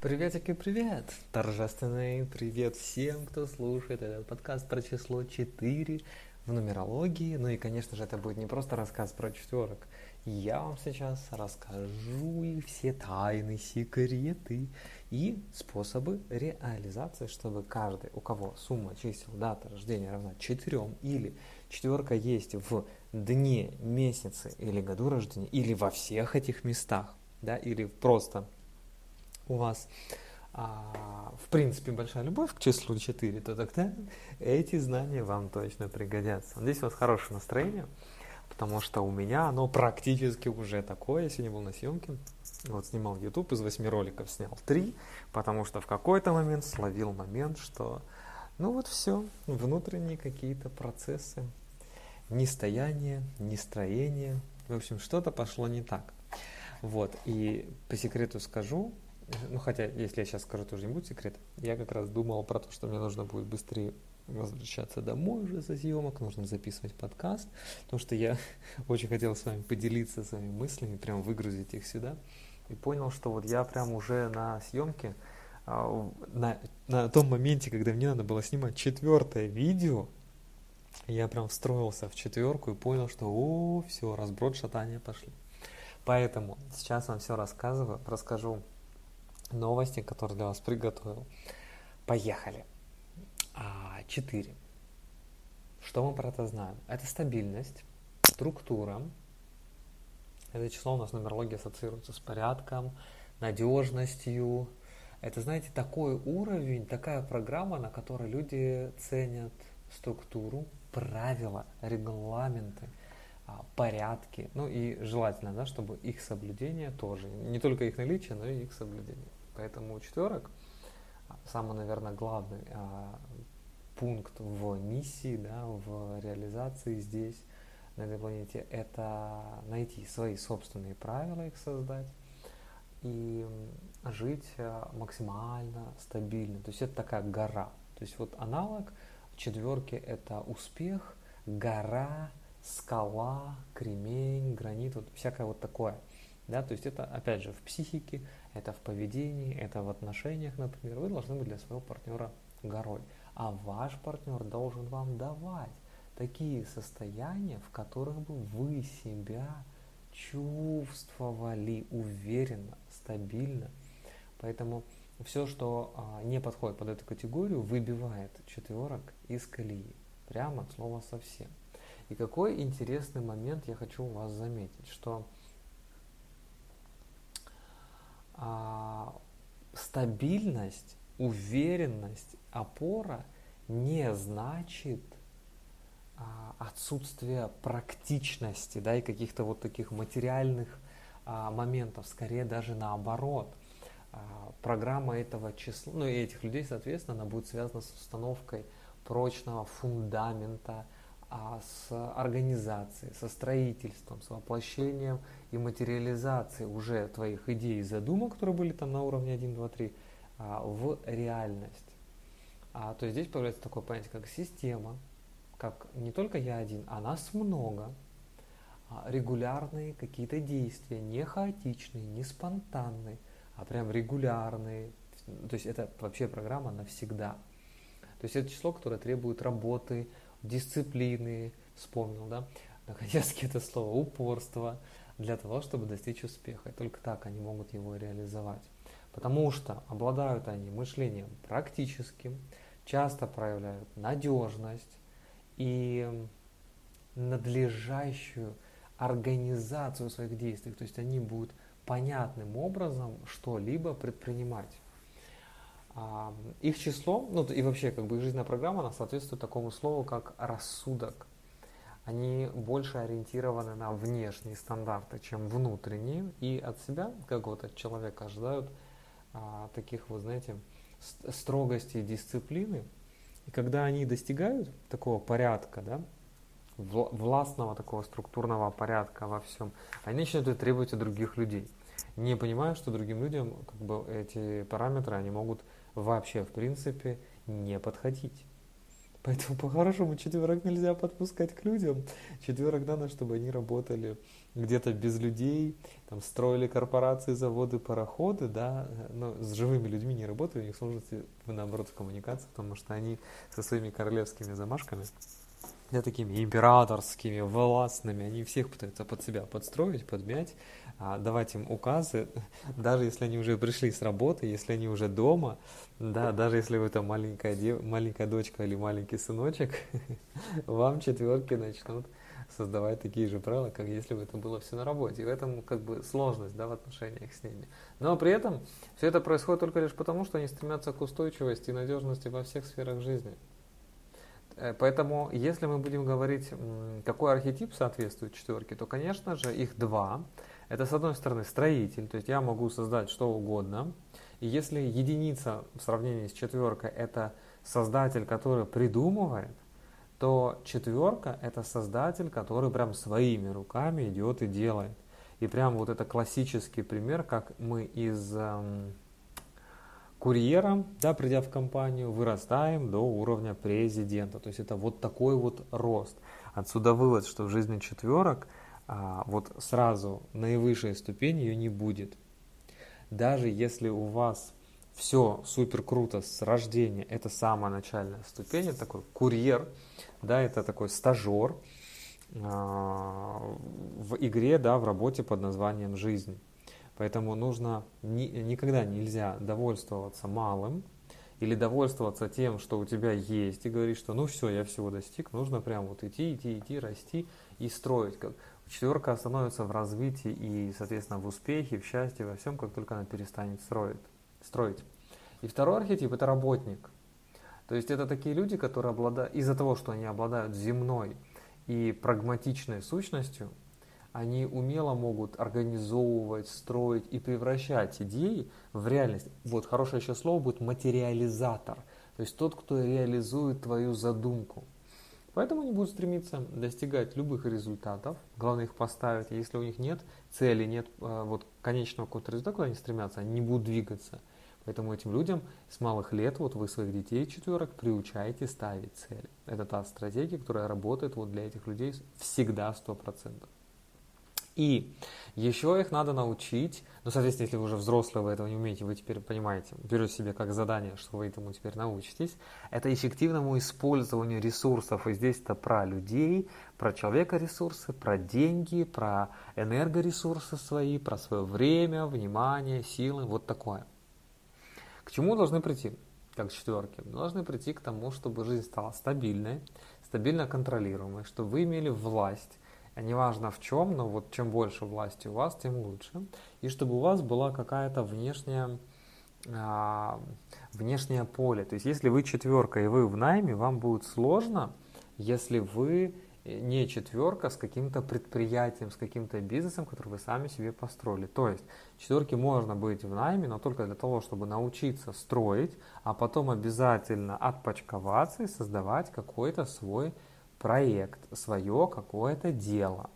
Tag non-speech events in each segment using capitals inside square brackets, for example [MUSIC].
Приветики, привет! Торжественный привет всем, кто слушает этот подкаст про число 4 в нумерологии. Ну и, конечно же, это будет не просто рассказ про четверок. Я вам сейчас расскажу и все тайны, секреты и способы реализации, чтобы каждый, у кого сумма чисел дата рождения равна 4 или четверка есть в дне, месяце или году рождения, или во всех этих местах, да, или просто у вас а, в принципе большая любовь к числу 4, то тогда эти знания вам точно пригодятся. Здесь у вас хорошее настроение, потому что у меня оно практически уже такое. Я сегодня был на съемке, вот снимал YouTube, из восьми роликов снял три, потому что в какой-то момент словил момент, что ну вот все, внутренние какие-то процессы, ни стояние, ни строение, в общем, что-то пошло не так. Вот, и по секрету скажу, ну хотя, если я сейчас скажу, тоже не будет секрет, я как раз думал про то, что мне нужно будет быстрее возвращаться домой уже со съемок, нужно записывать подкаст, потому что я [LAUGHS] очень хотел с вами поделиться своими мыслями, прям выгрузить их сюда, и понял, что вот я прям уже на съемке, а, на, на том моменте, когда мне надо было снимать четвертое видео, я прям встроился в четверку и понял, что о, все, разброд, шатания пошли. Поэтому сейчас вам все рассказываю, расскажу новости, которые для вас приготовил. Поехали. А, четыре. Что мы про это знаем? Это стабильность, структура. Это число у нас в нумерологии ассоциируется с порядком, надежностью. Это, знаете, такой уровень, такая программа, на которой люди ценят структуру, правила, регламенты, а, порядки. Ну и желательно, да, чтобы их соблюдение тоже, не только их наличие, но и их соблюдение. Поэтому четверок самый, наверное, главный а, пункт в миссии, да, в реализации здесь, на этой планете, это найти свои собственные правила, их создать и жить а, максимально стабильно. То есть это такая гора. То есть вот аналог четверки это успех, гора, скала, кремень, гранит, вот всякое вот такое. Да, то есть это, опять же, в психике, это в поведении, это в отношениях, например. Вы должны быть для своего партнера горой. А ваш партнер должен вам давать такие состояния, в которых бы вы себя чувствовали уверенно, стабильно. Поэтому все, что а, не подходит под эту категорию, выбивает четверок из колеи. Прямо от слова совсем. И какой интересный момент я хочу у вас заметить, что а, стабильность, уверенность, опора не значит а, отсутствие практичности, да, и каких-то вот таких материальных а, моментов, скорее даже наоборот. А, программа этого числа, ну и этих людей, соответственно, она будет связана с установкой прочного фундамента, а с организацией, со строительством, с воплощением и материализацией уже твоих идей и задумок, которые были там на уровне 1, 2, 3, в реальность. А, то есть здесь появляется такое понятие, как система, как не только я один, а нас много, а, регулярные какие-то действия, не хаотичные, не спонтанные, а прям регулярные. То есть это вообще программа навсегда. То есть это число, которое требует работы, дисциплины, вспомнил, да, наконец-таки это слово, упорство, для того, чтобы достичь успеха. И только так они могут его реализовать. Потому что обладают они мышлением практическим, часто проявляют надежность и надлежащую организацию своих действий. То есть они будут понятным образом что-либо предпринимать. Их число, ну и вообще как бы их жизненная программа, она соответствует такому слову, как рассудок. Они больше ориентированы на внешние стандарты, чем внутренние, и от себя, как вот от человека, ожидают а, таких, вот знаете, строгости и дисциплины. И когда они достигают такого порядка, да, властного такого структурного порядка во всем, они начинают это требовать от других людей, не понимая, что другим людям как бы, эти параметры они могут вообще, в принципе, не подходить. Поэтому по-хорошему четверок нельзя подпускать к людям. Четверок надо, чтобы они работали где-то без людей, там строили корпорации, заводы, пароходы, да, но с живыми людьми не работают, у них сложности наоборот в коммуникации, потому что они со своими королевскими замашками да, такими императорскими, властными, они всех пытаются под себя подстроить, подмять, давать им указы, [LAUGHS] даже если они уже пришли с работы, если они уже дома, да, даже если вы там маленькая, дев... маленькая дочка или маленький сыночек, [LAUGHS] вам четверки начнут создавать такие же правила, как если бы это было все на работе. И в этом как бы сложность да, в отношениях с ними. Но при этом все это происходит только лишь потому, что они стремятся к устойчивости и надежности во всех сферах жизни. Э, поэтому, если мы будем говорить, какой архетип соответствует четверке, то, конечно же, их два. Это, с одной стороны, строитель, то есть я могу создать что угодно. И если единица в сравнении с четверкой – это создатель, который придумывает, то четверка – это создатель, который прям своими руками идет и делает. И прям вот это классический пример, как мы из эм, курьера, да, придя в компанию, вырастаем до уровня президента. То есть это вот такой вот рост. Отсюда вывод, что в жизни четверок а, вот сразу наивысшей ступени ее не будет. Даже если у вас все супер круто с рождения, это самая начальная ступень, это такой курьер, да, это такой стажер а, в игре, да, в работе под названием «Жизнь». Поэтому нужно, ни, никогда нельзя довольствоваться малым или довольствоваться тем, что у тебя есть, и говорить, что ну все, я всего достиг, нужно прям вот идти, идти, идти, расти и строить. Как четверка становится в развитии и, соответственно, в успехе, в счастье, во всем, как только она перестанет строить. строить. И второй архетип – это работник. То есть это такие люди, которые обладают, из-за того, что они обладают земной и прагматичной сущностью, они умело могут организовывать, строить и превращать идеи в реальность. Вот хорошее еще слово будет материализатор, то есть тот, кто реализует твою задумку. Поэтому они будут стремиться достигать любых результатов, главное их поставить. Если у них нет цели, нет э, вот конечного какого-то результата, куда они стремятся, они не будут двигаться. Поэтому этим людям с малых лет, вот вы своих детей четверок приучаете ставить цели. Это та стратегия, которая работает вот для этих людей всегда 100%. И еще их надо научить, ну, соответственно, если вы уже взрослые, вы этого не умеете, вы теперь понимаете, берете себе как задание, что вы этому теперь научитесь, это эффективному использованию ресурсов. И здесь это про людей, про человека ресурсы, про деньги, про энергоресурсы свои, про свое время, внимание, силы, вот такое. К чему должны прийти? Как четверки. Должны прийти к тому, чтобы жизнь стала стабильной, стабильно контролируемой, чтобы вы имели власть, неважно в чем, но вот чем больше власти у вас, тем лучше. И чтобы у вас была какая-то внешняя, а, внешнее поле. То есть если вы четверка и вы в найме, вам будет сложно, если вы не четверка с каким-то предприятием, с каким-то бизнесом, который вы сами себе построили. То есть четверки можно быть в найме, но только для того, чтобы научиться строить, а потом обязательно отпочковаться и создавать какой-то свой проект, свое какое-то дело.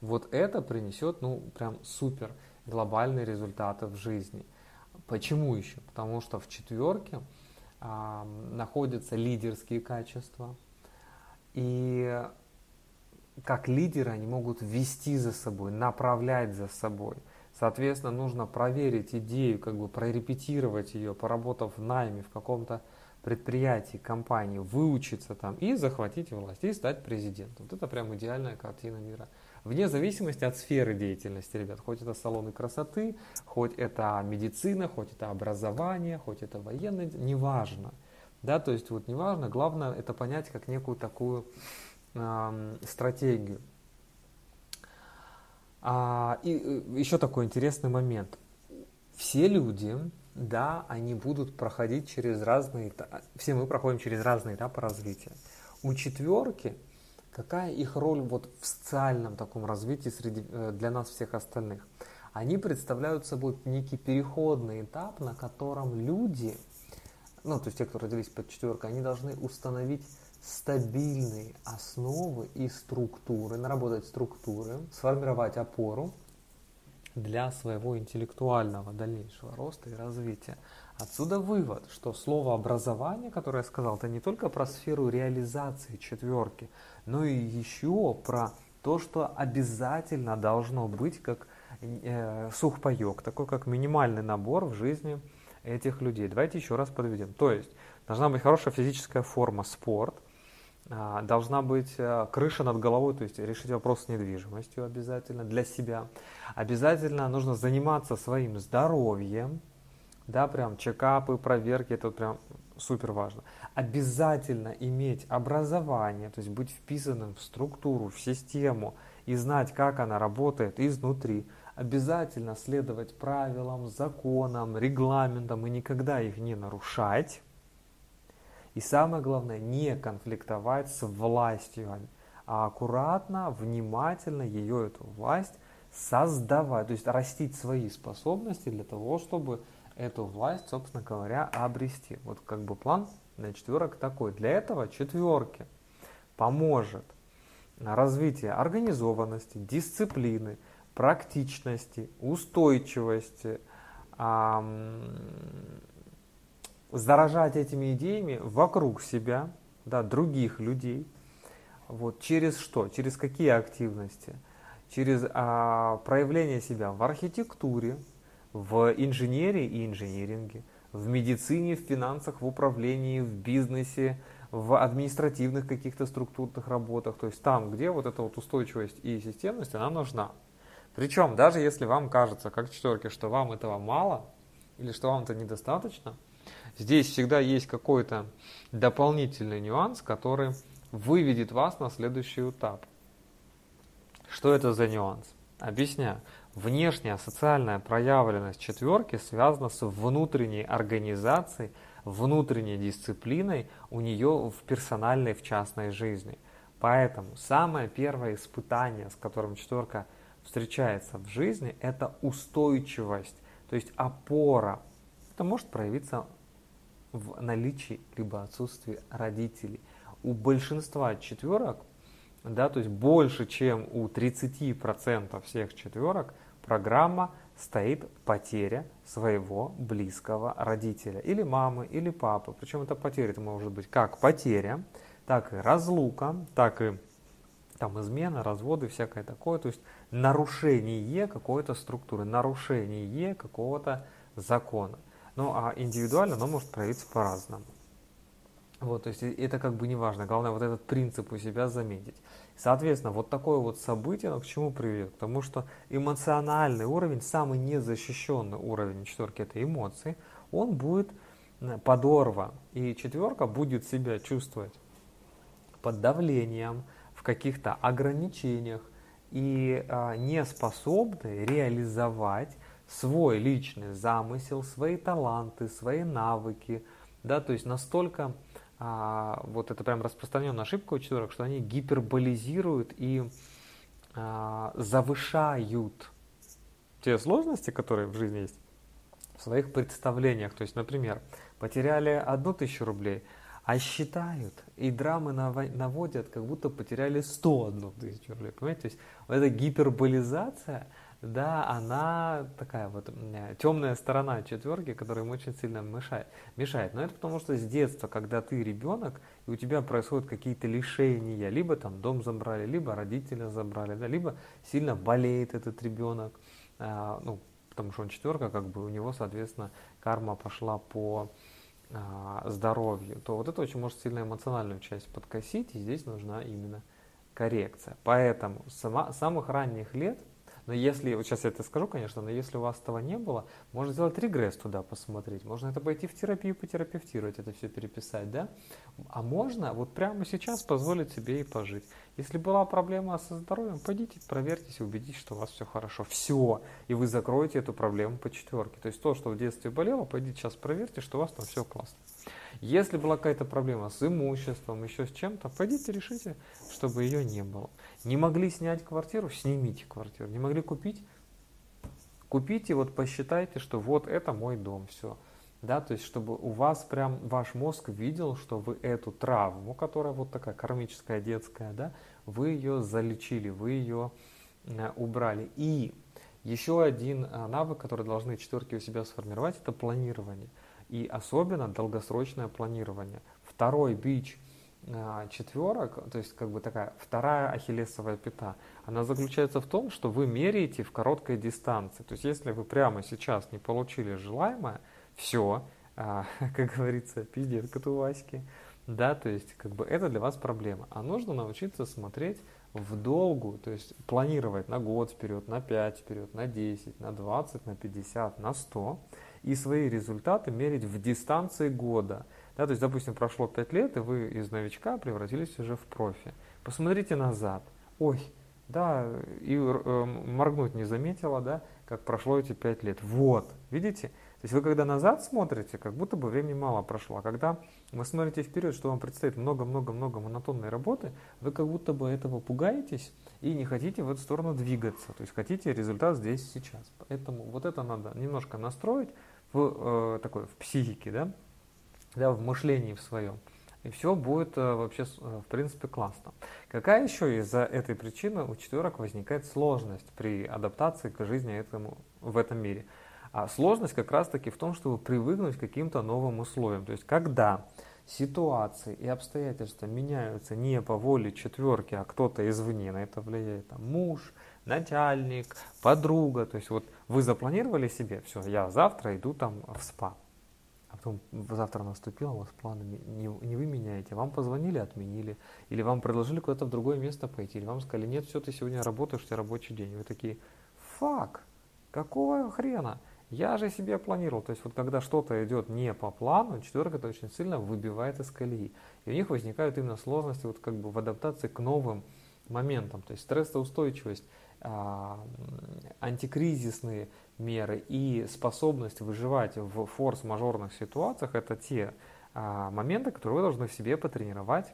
Вот это принесет, ну, прям супер глобальные результаты в жизни. Почему еще? Потому что в четверке а, находятся лидерские качества. И как лидеры они могут вести за собой, направлять за собой. Соответственно, нужно проверить идею, как бы прорепетировать ее, поработав в найме в каком-то предприятий, компаний выучиться там и захватить власть, и стать президентом. Вот это прям идеальная картина мира. Вне зависимости от сферы деятельности, ребят, хоть это салоны красоты, хоть это медицина, хоть это образование, хоть это военное, неважно. Да, то есть вот неважно, главное это понять как некую такую э, стратегию. А, и э, еще такой интересный момент. Все люди, да, они будут проходить через разные этапы, все мы проходим через разные этапы развития. У четверки какая их роль вот в социальном таком развитии среди, э, для нас всех остальных? Они представляют собой некий переходный этап, на котором люди, ну, то есть те, кто родились под четверкой, они должны установить стабильные основы и структуры, наработать структуры, сформировать опору, для своего интеллектуального дальнейшего роста и развития. Отсюда вывод, что слово образование, которое я сказал, это не только про сферу реализации четверки, но и еще про то, что обязательно должно быть как э, сухпайок, такой как минимальный набор в жизни этих людей. Давайте еще раз подведем. То есть должна быть хорошая физическая форма, спорт, должна быть э, крыша над головой, то есть решить вопрос с недвижимостью обязательно для себя. Обязательно нужно заниматься своим здоровьем, да, прям чекапы, проверки, это прям супер важно. Обязательно иметь образование, то есть быть вписанным в структуру, в систему и знать, как она работает изнутри. Обязательно следовать правилам, законам, регламентам и никогда их не нарушать. И самое главное, не конфликтовать с властью, а аккуратно, внимательно ее, эту власть, создавать, то есть растить свои способности для того, чтобы эту власть, собственно говоря, обрести. Вот как бы план на четверок такой. Для этого четверки поможет развитие организованности, дисциплины, практичности, устойчивости, заражать этими идеями вокруг себя, да, других людей. Вот, через что? Через какие активности? Через а, проявление себя в архитектуре, в инженерии и инжиниринге, в медицине, в финансах, в управлении, в бизнесе, в административных каких-то структурных работах, то есть там, где вот эта вот устойчивость и системность, она нужна. Причем, даже если вам кажется, как четверки, что вам этого мало, или что вам это недостаточно, здесь всегда есть какой-то дополнительный нюанс, который выведет вас на следующий этап. Что это за нюанс? Объясняю. Внешняя социальная проявленность четверки связана с внутренней организацией, внутренней дисциплиной у нее в персональной, в частной жизни. Поэтому самое первое испытание, с которым четверка встречается в жизни, это устойчивость, то есть опора. Это может проявиться в наличии либо отсутствии родителей. У большинства четверок да, то есть больше, чем у 30% всех четверок, программа стоит потеря своего близкого родителя, или мамы, или папы. Причем эта потеря это может быть как потеря, так и разлука, так и там измена, разводы, всякое такое. То есть нарушение какой-то структуры, нарушение какого-то закона. Ну а индивидуально оно может проявиться по-разному. Вот, то есть это как бы не важно. Главное вот этот принцип у себя заметить. Соответственно, вот такое вот событие, оно к чему приведет? К тому, что эмоциональный уровень, самый незащищенный уровень четверки, это эмоции, он будет подорван. И четверка будет себя чувствовать под давлением, в каких-то ограничениях и а, не способны реализовать свой личный замысел, свои таланты, свои навыки, да, то есть настолько а, вот это прям распространенная ошибка у четверок, что они гиперболизируют и а, завышают те сложности, которые в жизни есть, в своих представлениях. То есть, например, потеряли одну тысячу рублей, а считают и драмы наводят, как будто потеряли 101 тысячу рублей. Понимаете? То есть вот эта гиперболизация – да, она такая вот темная сторона четверки, которая им очень сильно мешает. мешает. Но это потому, что с детства, когда ты ребенок, и у тебя происходят какие-то лишения, либо там дом забрали, либо родителя забрали, да, либо сильно болеет этот ребенок, а, ну, потому что он четверка, как бы у него, соответственно, карма пошла по а, здоровью, то вот это очень может сильно эмоциональную часть подкосить, и здесь нужна именно коррекция. Поэтому с самых ранних лет – но если, вот сейчас я это скажу, конечно, но если у вас этого не было, можно сделать регресс туда посмотреть. Можно это пойти в терапию, потерапевтировать, это все переписать, да? А можно вот прямо сейчас позволить себе и пожить. Если была проблема со здоровьем, пойдите, проверьтесь, убедитесь, что у вас все хорошо. Все. И вы закроете эту проблему по четверке. То есть то, что в детстве болело, пойдите сейчас проверьте, что у вас там все классно. Если была какая-то проблема с имуществом, еще с чем-то, пойдите решите, чтобы ее не было. Не могли снять квартиру, снимите квартиру. Не могли купить, купите, вот посчитайте, что вот это мой дом, все. Да, то есть, чтобы у вас прям ваш мозг видел, что вы эту травму, которая вот такая кармическая, детская, да, вы ее залечили, вы ее э, убрали. И Еще один а, навык, который должны четверки у себя сформировать, это планирование. И особенно долгосрочное планирование. Второй бич а, четверок, то есть как бы такая вторая ахиллесовая пята, она заключается в том, что вы меряете в короткой дистанции. То есть если вы прямо сейчас не получили желаемое, все, а, [LAUGHS] как говорится, пиздец, коту Васьки, да, то есть как бы это для вас проблема. А нужно научиться смотреть в долгу, то есть планировать на год вперед, на 5 вперед, на 10, на 20, на 50, на 100 и свои результаты мерить в дистанции года. Да, то есть, допустим, прошло 5 лет, и вы из новичка превратились уже в профи. Посмотрите назад. Ой, да, и э, моргнуть не заметила, да, как прошло эти 5 лет. Вот, видите? То есть вы когда назад смотрите, как будто бы времени мало прошло. А когда вы смотрите вперед, что вам предстоит много-много-много монотонной работы, вы как будто бы этого пугаетесь и не хотите в эту сторону двигаться. То есть хотите результат здесь сейчас. Поэтому вот это надо немножко настроить в, э, такой, в психике, да? Да, в мышлении в своем. И все будет э, вообще, э, в принципе, классно. Какая еще из-за этой причины у четверок возникает сложность при адаптации к жизни этому, в этом мире? А сложность как раз-таки в том, чтобы привыкнуть к каким-то новым условиям. То есть, когда ситуации и обстоятельства меняются не по воле четверки, а кто-то извне на это влияет, там, муж, начальник, подруга, то есть вот вы запланировали себе, все, я завтра иду там в спа, а потом завтра наступило, у вас планы не, не вы меняете, вам позвонили, отменили, или вам предложили куда-то в другое место пойти, или вам сказали, нет, все, ты сегодня работаешь, у тебя рабочий день, вы такие, фак, какого хрена? Я же себе планировал. То есть вот когда что-то идет не по плану, четверка это очень сильно выбивает из колеи. И у них возникают именно сложности вот как бы в адаптации к новым моментам. То есть стрессоустойчивость, антикризисные меры и способность выживать в форс-мажорных ситуациях это те а, моменты, которые вы должны в себе потренировать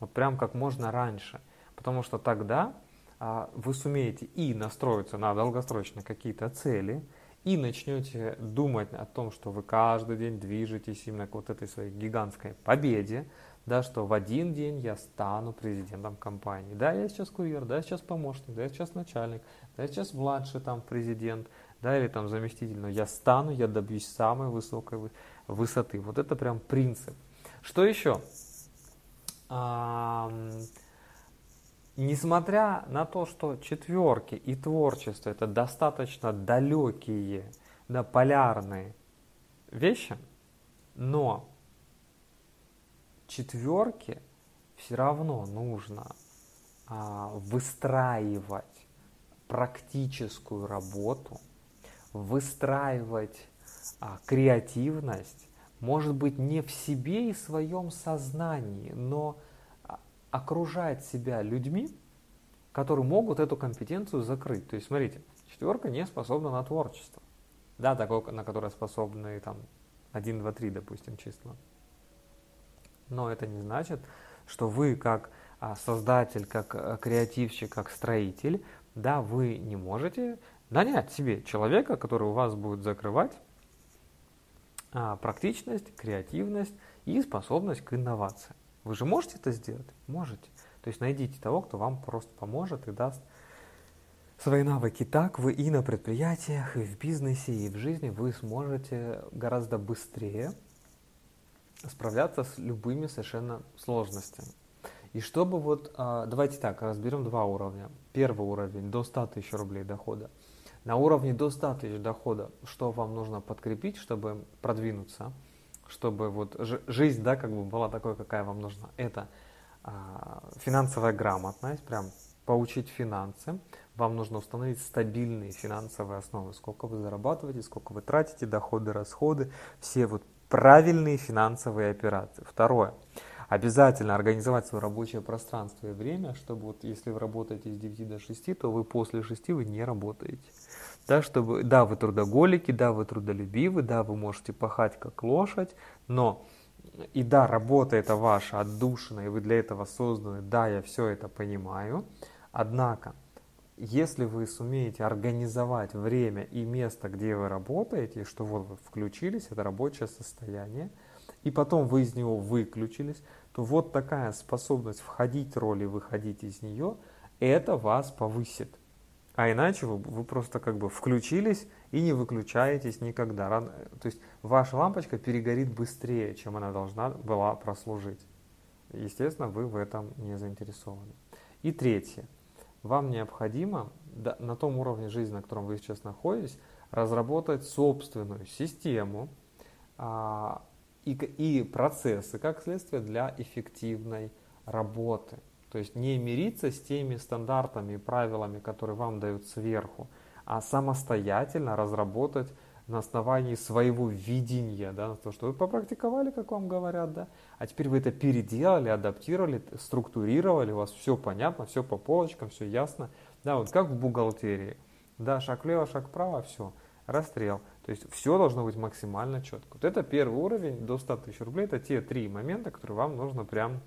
вот прям как можно раньше. Потому что тогда а, вы сумеете и настроиться на долгосрочные какие-то цели, и начнете думать о том, что вы каждый день движетесь именно к вот этой своей гигантской победе, да, что в один день я стану президентом компании. Да, я сейчас курьер, да, я сейчас помощник, да, я сейчас начальник, да, я сейчас младший там президент, да, или там заместитель, но я стану, я добьюсь самой высокой высоты. Вот это прям принцип. Что еще? Несмотря на то, что четверки и творчество это достаточно далекие, да, полярные вещи, но четверки все равно нужно а, выстраивать практическую работу, выстраивать а, креативность, может быть, не в себе и своем сознании, но окружать себя людьми, которые могут эту компетенцию закрыть. То есть, смотрите, четверка не способна на творчество. Да, такое, на которое способны там 1, 2, 3, допустим, числа. Но это не значит, что вы как а, создатель, как а, креативщик, как строитель, да, вы не можете нанять себе человека, который у вас будет закрывать а, практичность, креативность и способность к инновации. Вы же можете это сделать? Можете. То есть найдите того, кто вам просто поможет и даст свои навыки. Так вы и на предприятиях, и в бизнесе, и в жизни вы сможете гораздо быстрее справляться с любыми совершенно сложностями. И чтобы вот, а, давайте так, разберем два уровня. Первый уровень до 100 тысяч рублей дохода. На уровне до 100 тысяч дохода, что вам нужно подкрепить, чтобы продвинуться – чтобы вот жизнь, да, как бы была такой, какая вам нужна. Это а, финансовая грамотность, прям поучить финансы. Вам нужно установить стабильные финансовые основы. Сколько вы зарабатываете, сколько вы тратите, доходы, расходы, все вот правильные финансовые операции. Второе. Обязательно организовать свое рабочее пространство и время, чтобы вот если вы работаете с 9 до 6, то вы после 6 вы не работаете да, чтобы, да, вы трудоголики, да, вы трудолюбивы, да, вы можете пахать как лошадь, но и да, работа это ваша отдушина, и вы для этого созданы, да, я все это понимаю, однако, если вы сумеете организовать время и место, где вы работаете, что вот вы включились, это рабочее состояние, и потом вы из него выключились, то вот такая способность входить в роль и выходить из нее, это вас повысит. А иначе вы, вы просто как бы включились и не выключаетесь никогда. То есть ваша лампочка перегорит быстрее, чем она должна была прослужить. Естественно, вы в этом не заинтересованы. И третье. Вам необходимо на том уровне жизни, на котором вы сейчас находитесь, разработать собственную систему а, и, процессы, как следствие, для эффективной работы. То есть не мириться с теми стандартами и правилами, которые вам дают сверху, а самостоятельно разработать на основании своего видения, да, то, что вы попрактиковали, как вам говорят, да, а теперь вы это переделали, адаптировали, структурировали, у вас все понятно, все по полочкам, все ясно, да, вот как в бухгалтерии, да, шаг влево, шаг вправо, все, расстрел, то есть все должно быть максимально четко. Вот это первый уровень до 100 тысяч рублей, это те три момента, которые вам нужно прям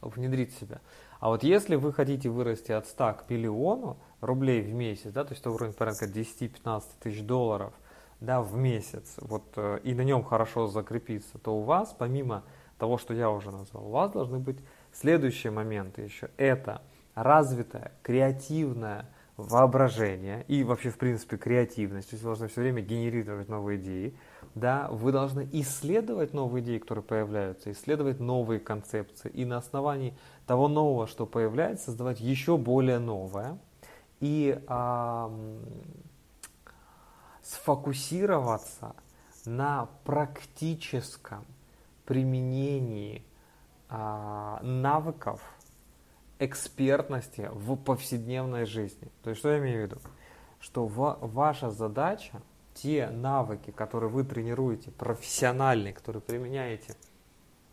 внедрить в себя. А вот если вы хотите вырасти от 100 к миллиону рублей в месяц, да, то есть это уровень порядка 10-15 тысяч долларов да, в месяц, вот, э, и на нем хорошо закрепиться, то у вас, помимо того, что я уже назвал, у вас должны быть следующие моменты еще. Это развитое, креативное воображение и вообще, в принципе, креативность. То есть вы должны все время генерировать новые идеи. Да, вы должны исследовать новые идеи, которые появляются, исследовать новые концепции и на основании того нового, что появляется, создавать еще более новое и а, сфокусироваться на практическом применении а, навыков экспертности в повседневной жизни. То есть что я имею в виду? Что в, ваша задача, те навыки, которые вы тренируете, профессиональные, которые применяете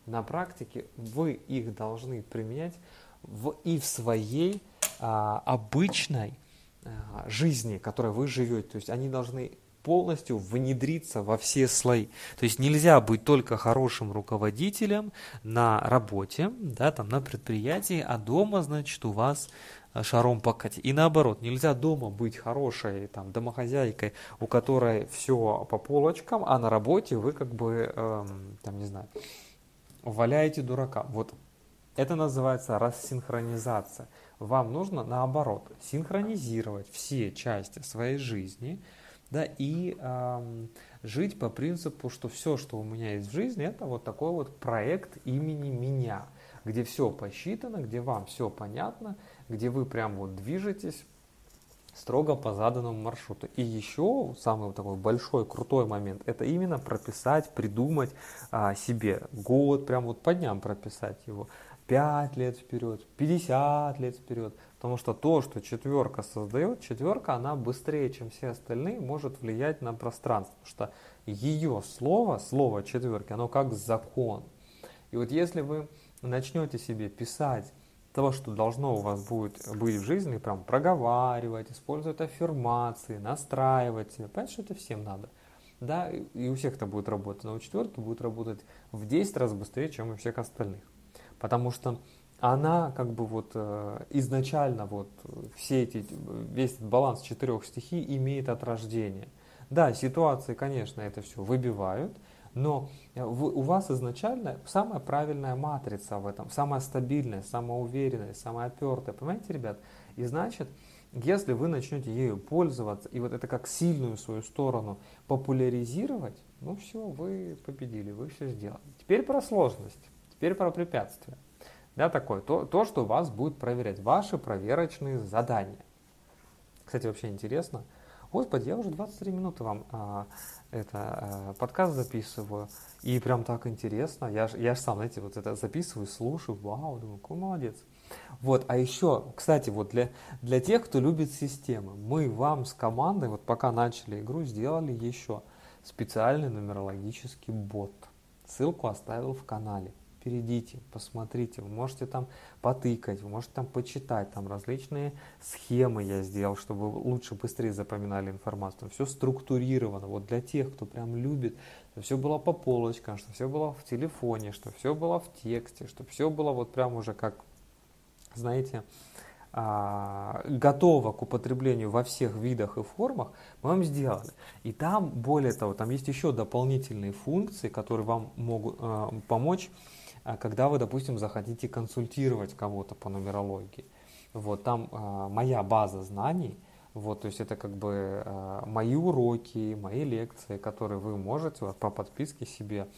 на практике, вы их должны применять в, и в своей а, обычной а, жизни, которой вы живете. То есть они должны полностью внедриться во все слои. То есть нельзя быть только хорошим руководителем на работе, да, там, на предприятии, а дома, значит, у вас э, шаром покатить. И наоборот, нельзя дома быть хорошей там, домохозяйкой, у которой все по полочкам, а на работе вы как бы, эм, там, не знаю, валяете дурака. Вот это называется рассинхронизация. Вам нужно наоборот синхронизировать все части своей жизни, да, и э, жить по принципу, что все, что у меня есть в жизни, это вот такой вот проект имени меня, где все посчитано, где вам все понятно, где вы прям вот движетесь строго по заданному маршруту. И еще самый вот такой большой, крутой момент, это именно прописать, придумать а, себе год, прям вот по дням прописать его, 5 лет вперед, 50 лет вперед, Потому что то, что четверка создает, четверка, она быстрее, чем все остальные, может влиять на пространство. Потому что ее слово, слово четверки, оно как закон. И вот если вы начнете себе писать того, что должно у вас будет быть в жизни, прям проговаривать, использовать аффирмации, настраивать себя. Понятно, что это всем надо. Да, и у всех это будет работать, но у четверки будет работать в 10 раз быстрее, чем у всех остальных. Потому что она как бы вот э, изначально вот все эти, весь этот баланс четырех стихий имеет от рождения. Да, ситуации, конечно, это все выбивают, но у вас изначально самая правильная матрица в этом, самая стабильная, самая уверенная, самая опертая. Понимаете, ребят? И значит, если вы начнете ею пользоваться и вот это как сильную свою сторону популяризировать, ну все, вы победили, вы все сделали. Теперь про сложность, теперь про препятствия. Да, такое, то, то, что вас будет проверять, ваши проверочные задания. Кстати, вообще интересно. Господи, я уже 23 минуты вам а, это а, подкаст записываю, и прям так интересно. Я же я ж сам, знаете, вот это записываю, слушаю, вау, думаю, какой молодец. Вот, а еще, кстати, вот для, для тех, кто любит системы, мы вам с командой, вот пока начали игру, сделали еще специальный нумерологический бот. Ссылку оставил в канале перейдите, посмотрите, вы можете там потыкать, вы можете там почитать, там различные схемы я сделал, чтобы вы лучше, быстрее запоминали информацию. Там все структурировано, вот для тех, кто прям любит, чтобы все было по полочкам, чтобы все было в телефоне, чтобы все было в тексте, чтобы все было вот прям уже как, знаете, а, готово к употреблению во всех видах и формах, мы вам сделали. И там, более того, там есть еще дополнительные функции, которые вам могут э, помочь когда вы, допустим, захотите консультировать кого-то по нумерологии. Вот там э, моя база знаний, вот, то есть это как бы э, мои уроки, мои лекции, которые вы можете вот, по подписке себе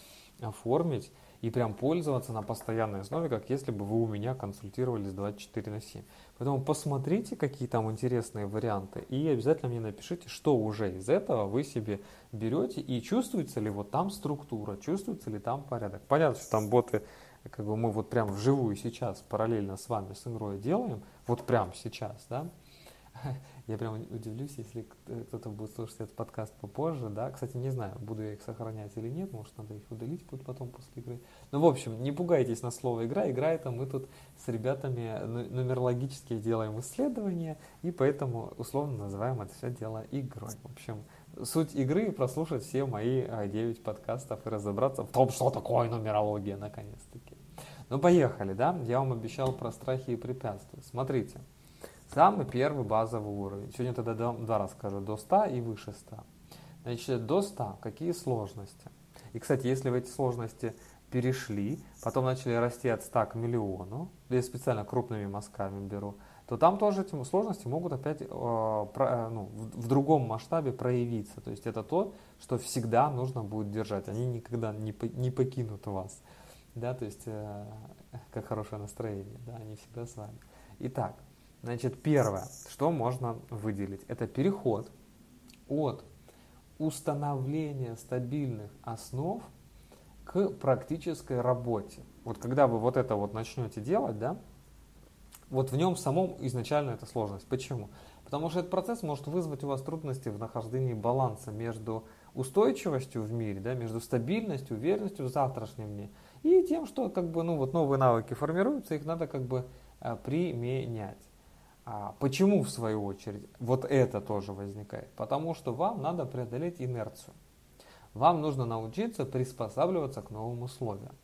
оформить и прям пользоваться на постоянной основе, как если бы вы у меня консультировались 24 на 7. Поэтому посмотрите, какие там интересные варианты, и обязательно мне напишите, что уже из этого вы себе берете, и чувствуется ли вот там структура, чувствуется ли там порядок. Понятно, что там боты, как бы мы вот прям вживую сейчас параллельно с вами с игрой делаем, вот прям сейчас, да, я прям удивлюсь, если кто-то будет слушать этот подкаст попозже, да. Кстати, не знаю, буду я их сохранять или нет, может, надо их удалить будет потом после игры. Ну, в общем, не пугайтесь на слово «игра». Игра это мы тут с ребятами нумерологически делаем исследования, и поэтому условно называем это все дело игрой. В общем, суть игры – прослушать все мои 9 а, подкастов и разобраться в том, что такое нумерология, наконец-таки. Ну, поехали, да? Я вам обещал про страхи и препятствия. Смотрите. Самый первый базовый уровень. Сегодня тогда два расскажу. До 100 и выше 100. Значит, до 100 какие сложности? И, кстати, если вы эти сложности перешли, потом начали расти от 100 к миллиону, я специально крупными мазками беру, то там тоже эти сложности могут опять э, про, ну, в, в другом масштабе проявиться. То есть это то, что всегда нужно будет держать. Они никогда не, по, не покинут вас. Да, то есть э, как хорошее настроение, да, они всегда с вами. Итак, Значит, первое, что можно выделить, это переход от установления стабильных основ к практической работе. Вот когда вы вот это вот начнете делать, да, вот в нем самом изначально это сложность. Почему? Потому что этот процесс может вызвать у вас трудности в нахождении баланса между устойчивостью в мире, да, между стабильностью, уверенностью в завтрашнем дне и тем, что как бы, ну, вот новые навыки формируются, их надо как бы э, применять. А почему, в свою очередь, вот это тоже возникает? Потому что вам надо преодолеть инерцию. Вам нужно научиться приспосабливаться к новым условиям.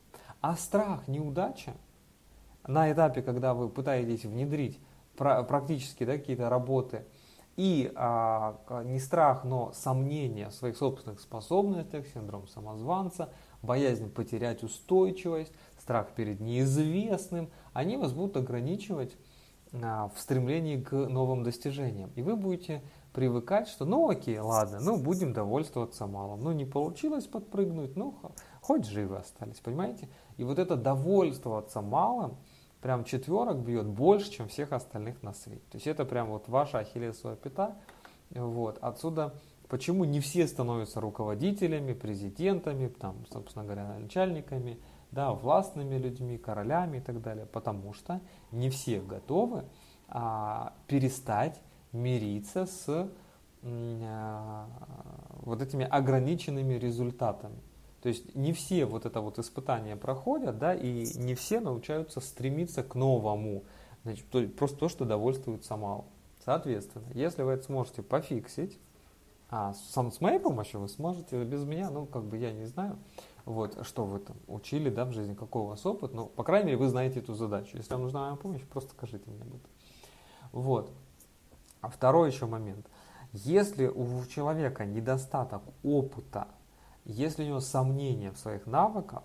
А страх неудачи на этапе, когда вы пытаетесь внедрить практически да, какие-то работы, и а, не страх, но сомнение в своих собственных способностях, синдром самозванца, боязнь потерять устойчивость, страх перед неизвестным, они вас будут ограничивать в стремлении к новым достижениям. И вы будете привыкать, что ну окей, ладно, ну будем довольствоваться малым. Ну не получилось подпрыгнуть, ну хоть живы остались, понимаете? И вот это довольствоваться малым, прям четверок бьет больше, чем всех остальных на свете. То есть это прям вот ваша ахиллесовая пята. Вот. Отсюда почему не все становятся руководителями, президентами, там, собственно говоря, начальниками – да, властными людьми, королями и так далее, потому что не все готовы а, перестать мириться с а, вот этими ограниченными результатами. То есть не все вот это вот испытания проходят, да, и не все научаются стремиться к новому, значит, то, просто то, что довольствуется мало. Соответственно, если вы это сможете пофиксить, а сам с моей помощью вы сможете, без меня, ну, как бы я не знаю, вот, что вы там учили, да, в жизни, какой у вас опыт, но, по крайней мере, вы знаете эту задачу. Если вам нужна моя помощь, просто скажите мне об этом. Вот. А второй еще момент. Если у человека недостаток опыта, если у него сомнения в своих навыках,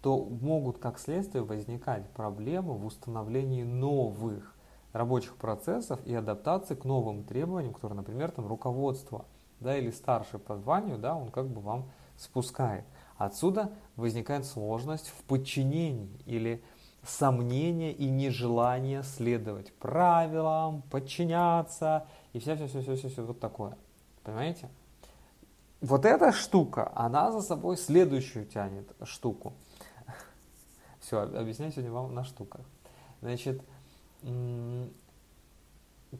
то могут как следствие возникать проблемы в установлении новых рабочих процессов и адаптации к новым требованиям, которые, например, там руководство, да, или старший по званию, да, он как бы вам спускает. Отсюда возникает сложность в подчинении или сомнение и нежелание следовать правилам, подчиняться и все-все-все-все-все вот такое. Понимаете? Вот эта штука, она за собой следующую тянет штуку. [LAUGHS] Все, объясняю сегодня вам на штуках. Значит,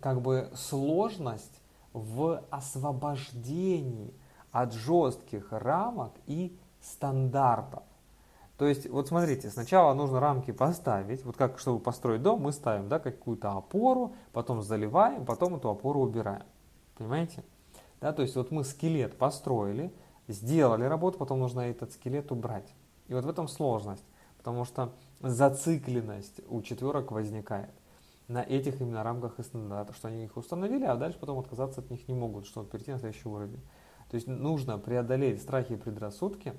как бы сложность в освобождении от жестких рамок и стандартов. То есть, вот смотрите, сначала нужно рамки поставить, вот как, чтобы построить дом, мы ставим да, какую-то опору, потом заливаем, потом эту опору убираем. Понимаете? Да, то есть, вот мы скелет построили, сделали работу, потом нужно этот скелет убрать. И вот в этом сложность, потому что зацикленность у четверок возникает на этих именно рамках и стандартах, что они их установили, а дальше потом отказаться от них не могут, чтобы перейти на следующий уровень. То есть нужно преодолеть страхи и предрассудки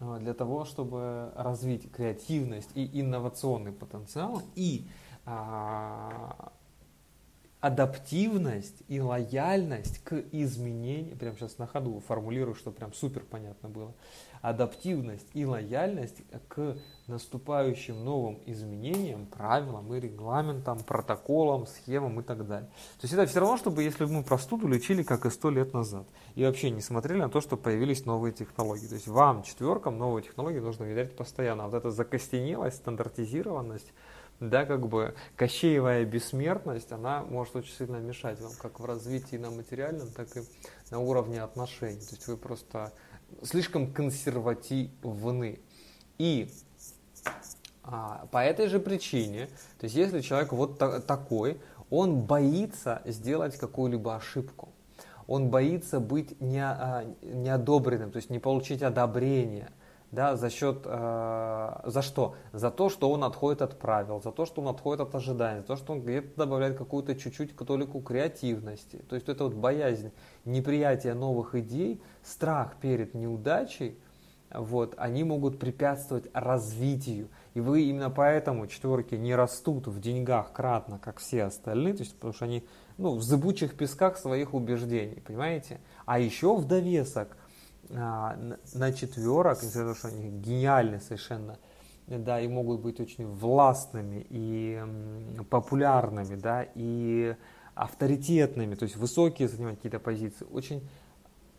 э, для того, чтобы развить креативность и инновационный потенциал и а, адаптивность и лояльность к изменениям, прям сейчас на ходу формулирую, чтобы прям супер понятно было, адаптивность и лояльность к наступающим новым изменениям, правилам и регламентам, протоколам, схемам и так далее. То есть это все равно, чтобы если бы мы простуду лечили как и сто лет назад. И вообще не смотрели на то, что появились новые технологии. То есть вам, четверкам, новые технологии нужно внедрять постоянно. Вот эта закостенелость, стандартизированность, да, как бы кощеевая бессмертность, она может очень сильно мешать вам как в развитии на материальном, так и на уровне отношений. То есть вы просто слишком консервативны. И а, по этой же причине, то есть если человек вот та- такой, он боится сделать какую-либо ошибку. Он боится быть не, а, неодобренным, то есть не получить одобрение – да, за счет, э, за что? За то, что он отходит от правил, за то, что он отходит от ожиданий, за то, что он где-то добавляет какую-то чуть-чуть толику креативности. То есть это вот боязнь, неприятие новых идей, страх перед неудачей, вот, они могут препятствовать развитию. И вы именно поэтому четверки не растут в деньгах кратно, как все остальные, то есть потому что они ну, в зыбучих песках своих убеждений, понимаете? А еще в довесок а, на четверок, несмотря на то, что они гениальны совершенно, да, и могут быть очень властными и популярными, да, и авторитетными, то есть высокие занимать какие-то позиции, очень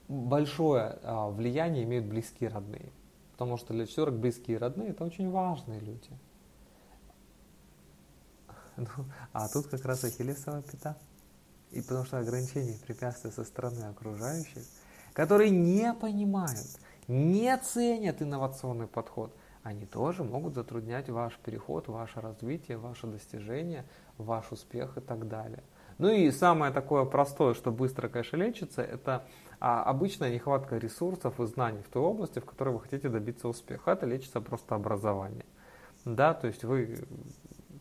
большое а, влияние имеют близкие родные. Потому что для четверок близкие родные это очень важные люди. [LAUGHS] Ну, а тут как раз ахиллесова пята. И потому что ограничения препятствия со стороны окружающих – которые не понимают, не ценят инновационный подход, они тоже могут затруднять ваш переход, ваше развитие, ваше достижение, ваш успех и так далее. Ну и самое такое простое, что быстро, конечно, лечится, это а, обычная нехватка ресурсов и знаний в той области, в которой вы хотите добиться успеха. Это лечится просто образование. Да, то есть вы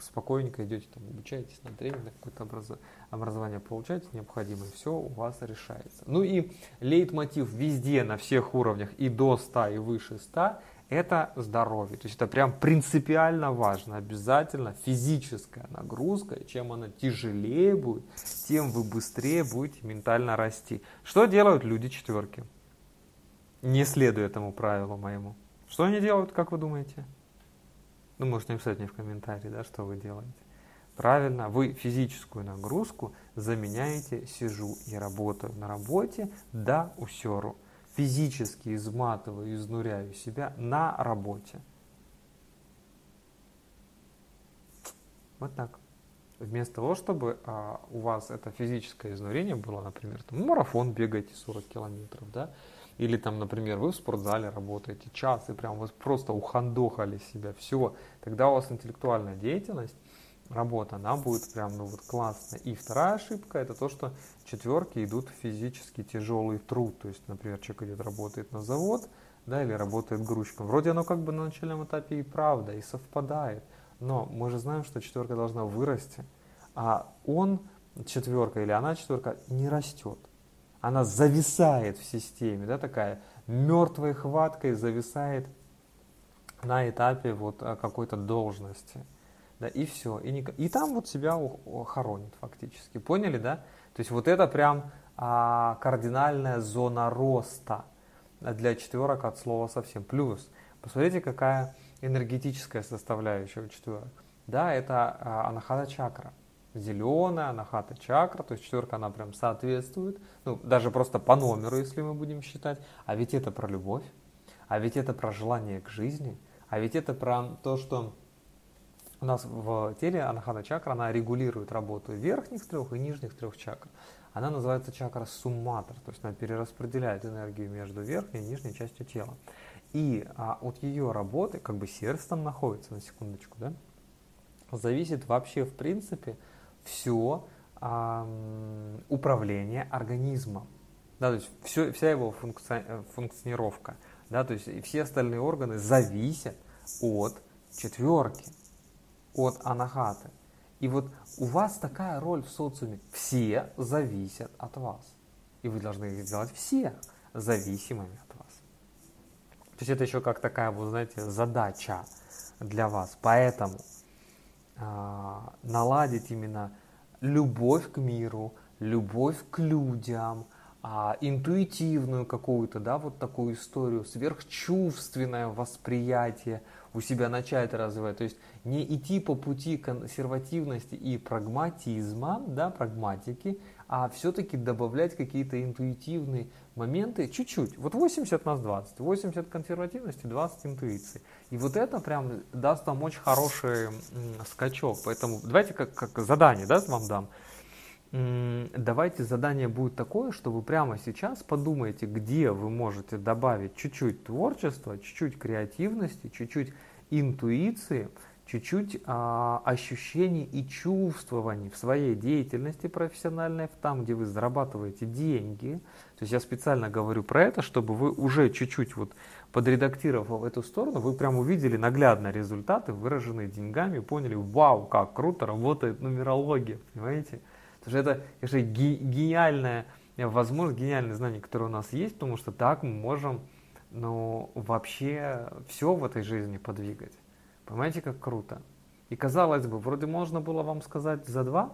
спокойненько идете, там, обучаетесь на тренинг, какое-то образование получаете необходимое, все у вас решается. Ну и лейтмотив везде, на всех уровнях, и до 100, и выше 100, это здоровье. То есть это прям принципиально важно, обязательно физическая нагрузка. И чем она тяжелее будет, тем вы быстрее будете ментально расти. Что делают люди четверки? Не следуя этому правилу моему. Что они делают, как вы думаете? Ну, можете написать мне в комментарии, да, что вы делаете. Правильно, вы физическую нагрузку заменяете сижу и работаю на работе до усеру. Физически изматываю, изнуряю себя на работе. Вот так. Вместо того, чтобы а, у вас это физическое изнурение было, например, там, марафон бегаете 40 километров, да, или там, например, вы в спортзале работаете час и прям вы просто ухандохали себя, все, тогда у вас интеллектуальная деятельность, работа, она будет прям ну вот классная. И вторая ошибка это то, что четверки идут в физически тяжелый труд. То есть, например, человек идет, работает на завод, да, или работает грузчиком. Вроде оно как бы на начальном этапе и правда, и совпадает. Но мы же знаем, что четверка должна вырасти, а он четверка или она четверка не растет она зависает в системе, да, такая мертвой хваткой зависает на этапе вот а, какой-то должности. Да, и все. И, не, и там вот себя хоронит фактически. Поняли, да? То есть вот это прям а, кардинальная зона роста для четверок от слова совсем. Плюс, посмотрите, какая энергетическая составляющая у четверок. Да, это а, анахата чакра зеленая, анахата чакра, то есть четверка, она прям соответствует, ну, даже просто по номеру, если мы будем считать. А ведь это про любовь, а ведь это про желание к жизни, а ведь это про то, что у нас в теле анахата чакра, она регулирует работу верхних трех и нижних трех чакр. Она называется чакра сумматор, то есть она перераспределяет энергию между верхней и нижней частью тела. И а, от ее работы, как бы сердце там находится, на секундочку, да, зависит вообще в принципе все управление организмом. Да, то есть все, вся его функци, э, функционировка. Да, то есть все остальные органы зависят от четверки, от анахаты. И вот у вас такая роль в социуме. Все зависят от вас. И вы должны сделать всех зависимыми от вас. То есть это еще как такая, вот знаете, задача для вас. Поэтому наладить именно любовь к миру, любовь к людям, а, интуитивную какую-то, да, вот такую историю, сверхчувственное восприятие у себя начать развивать. То есть не идти по пути консервативности и прагматизма, да, прагматики, а все-таки добавлять какие-то интуитивные моменты чуть-чуть. Вот 80 на 20. 80 консервативности, 20 интуиции. И вот это прям даст вам очень хороший скачок. Поэтому давайте как, как задание да, вам дам. Давайте задание будет такое, что вы прямо сейчас подумаете, где вы можете добавить чуть-чуть творчества, чуть-чуть креативности, чуть-чуть интуиции, чуть-чуть а, ощущений и чувствований в своей деятельности профессиональной, там, где вы зарабатываете деньги. То есть я специально говорю про это, чтобы вы уже чуть-чуть вот подредактировав в эту сторону, вы прям увидели наглядно результаты, выраженные деньгами, поняли, вау, как круто работает нумерология, понимаете? Потому что это, конечно, гениальная возможность, гениальное знание, которое у нас есть, потому что так мы можем ну, вообще все в этой жизни подвигать. Понимаете, как круто? И казалось бы, вроде можно было вам сказать за два,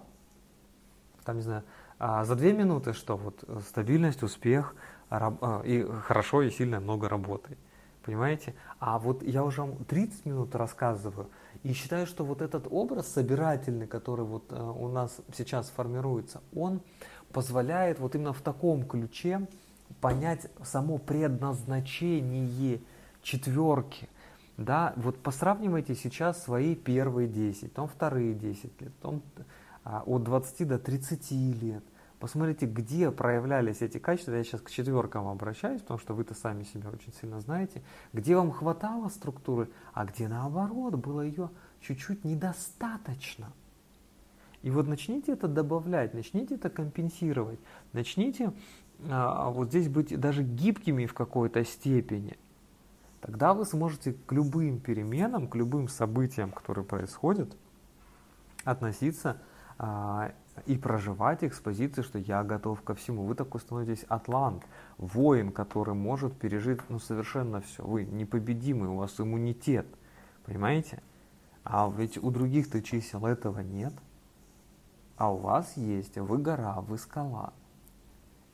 там, не знаю, а за две минуты, что вот стабильность, успех, раб, а, и хорошо и сильно много работы. Понимаете? А вот я уже вам 30 минут рассказываю, и считаю, что вот этот образ собирательный, который вот э, у нас сейчас формируется, он позволяет вот именно в таком ключе понять само предназначение четверки. Да, вот посравнивайте сейчас свои первые 10, потом вторые 10 лет, потом а, от 20 до 30 лет. Посмотрите, где проявлялись эти качества. Я сейчас к четверкам обращаюсь, потому что вы-то сами себя очень сильно знаете. Где вам хватало структуры, а где наоборот было ее чуть-чуть недостаточно. И вот начните это добавлять, начните это компенсировать, начните а, вот здесь быть даже гибкими в какой-то степени. Тогда вы сможете к любым переменам, к любым событиям, которые происходят, относиться а, и проживать их с позиции, что я готов ко всему. Вы такой становитесь атлант, воин, который может пережить ну, совершенно все. Вы непобедимый, у вас иммунитет, понимаете? А ведь у других-то чисел этого нет. А у вас есть, вы гора, вы скала.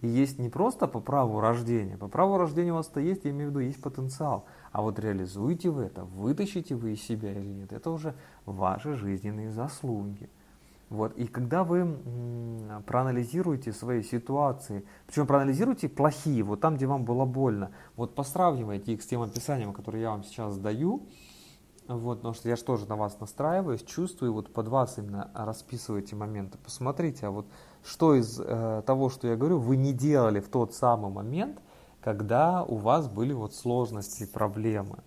И есть не просто по праву рождения. По праву рождения у вас-то есть, я имею в виду, есть потенциал. А вот реализуете вы это, вытащите вы из себя или нет, это уже ваши жизненные заслуги. Вот. И когда вы проанализируете свои ситуации, причем проанализируйте плохие, вот там, где вам было больно, вот посравнивайте их с тем описанием, которое я вам сейчас даю, вот, потому что я же тоже на вас настраиваюсь, чувствую, вот под вас именно расписываю эти моменты. Посмотрите, а вот что из э, того, что я говорю, вы не делали в тот самый момент, когда у вас были вот сложности, проблемы.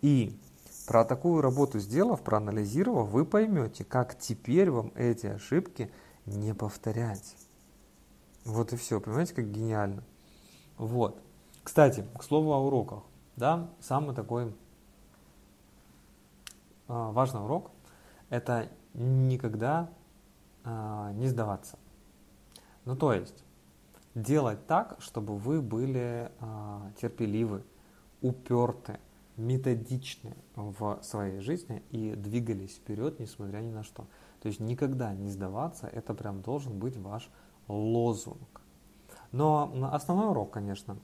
И про такую работу сделав, проанализировав, вы поймете, как теперь вам эти ошибки не повторять. Вот и все, понимаете, как гениально. Вот. Кстати, к слову о уроках. Да, самый такой а, важный урок – это никогда а, не сдаваться. Ну, то есть, делать так, чтобы вы были а, терпеливы, уперты, методичны в своей жизни и двигались вперед, несмотря ни на что. То есть никогда не сдаваться, это прям должен быть ваш лозунг. Но основной урок, конечно,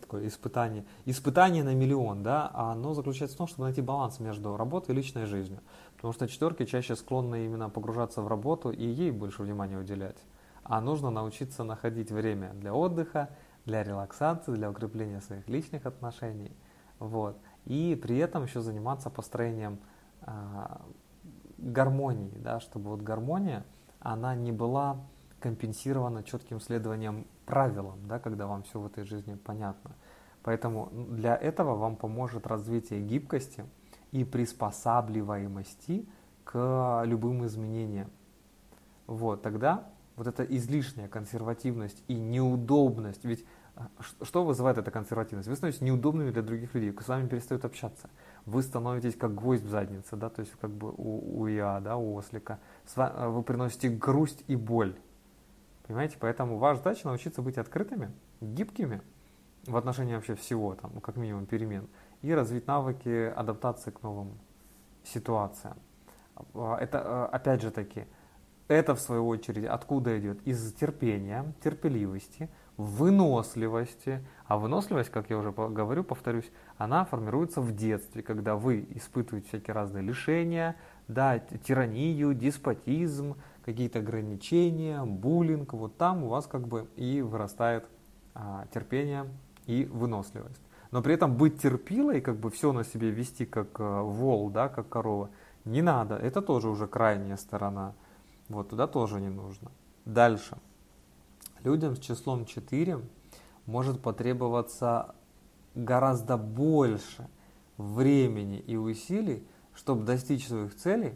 такое испытание, испытание на миллион, да, оно заключается в том, чтобы найти баланс между работой и личной жизнью. Потому что четверки чаще склонны именно погружаться в работу и ей больше внимания уделять. А нужно научиться находить время для отдыха, для релаксации, для укрепления своих личных отношений – вот. И при этом еще заниматься построением э, гармонии, да, чтобы вот гармония, она не была компенсирована четким следованием правилам, да, когда вам все в этой жизни понятно. Поэтому для этого вам поможет развитие гибкости и приспосабливаемости к любым изменениям. Вот, тогда вот эта излишняя консервативность и неудобность, ведь что вызывает эта консервативность? Вы становитесь неудобными для других людей, с вами перестают общаться. Вы становитесь как гвоздь в заднице, да, то есть как бы у, у я, да, у ослика. Вами, вы приносите грусть и боль. Понимаете? Поэтому ваша задача научиться быть открытыми, гибкими в отношении вообще всего, там, как минимум перемен, и развить навыки адаптации к новым ситуациям. А, это, а, опять же таки, Это, в свою очередь, откуда идет? Из терпения, терпеливости, выносливости. А выносливость, как я уже говорю, повторюсь, она формируется в детстве, когда вы испытываете всякие разные лишения, да, тиранию, деспотизм, какие-то ограничения, буллинг. Вот там у вас как бы и вырастает а, терпение и выносливость. Но при этом быть терпилой, как бы все на себе вести как а, вол, да, как корова, не надо. Это тоже уже крайняя сторона. Вот туда тоже не нужно. Дальше. Людям с числом 4 может потребоваться гораздо больше времени и усилий, чтобы достичь своих целей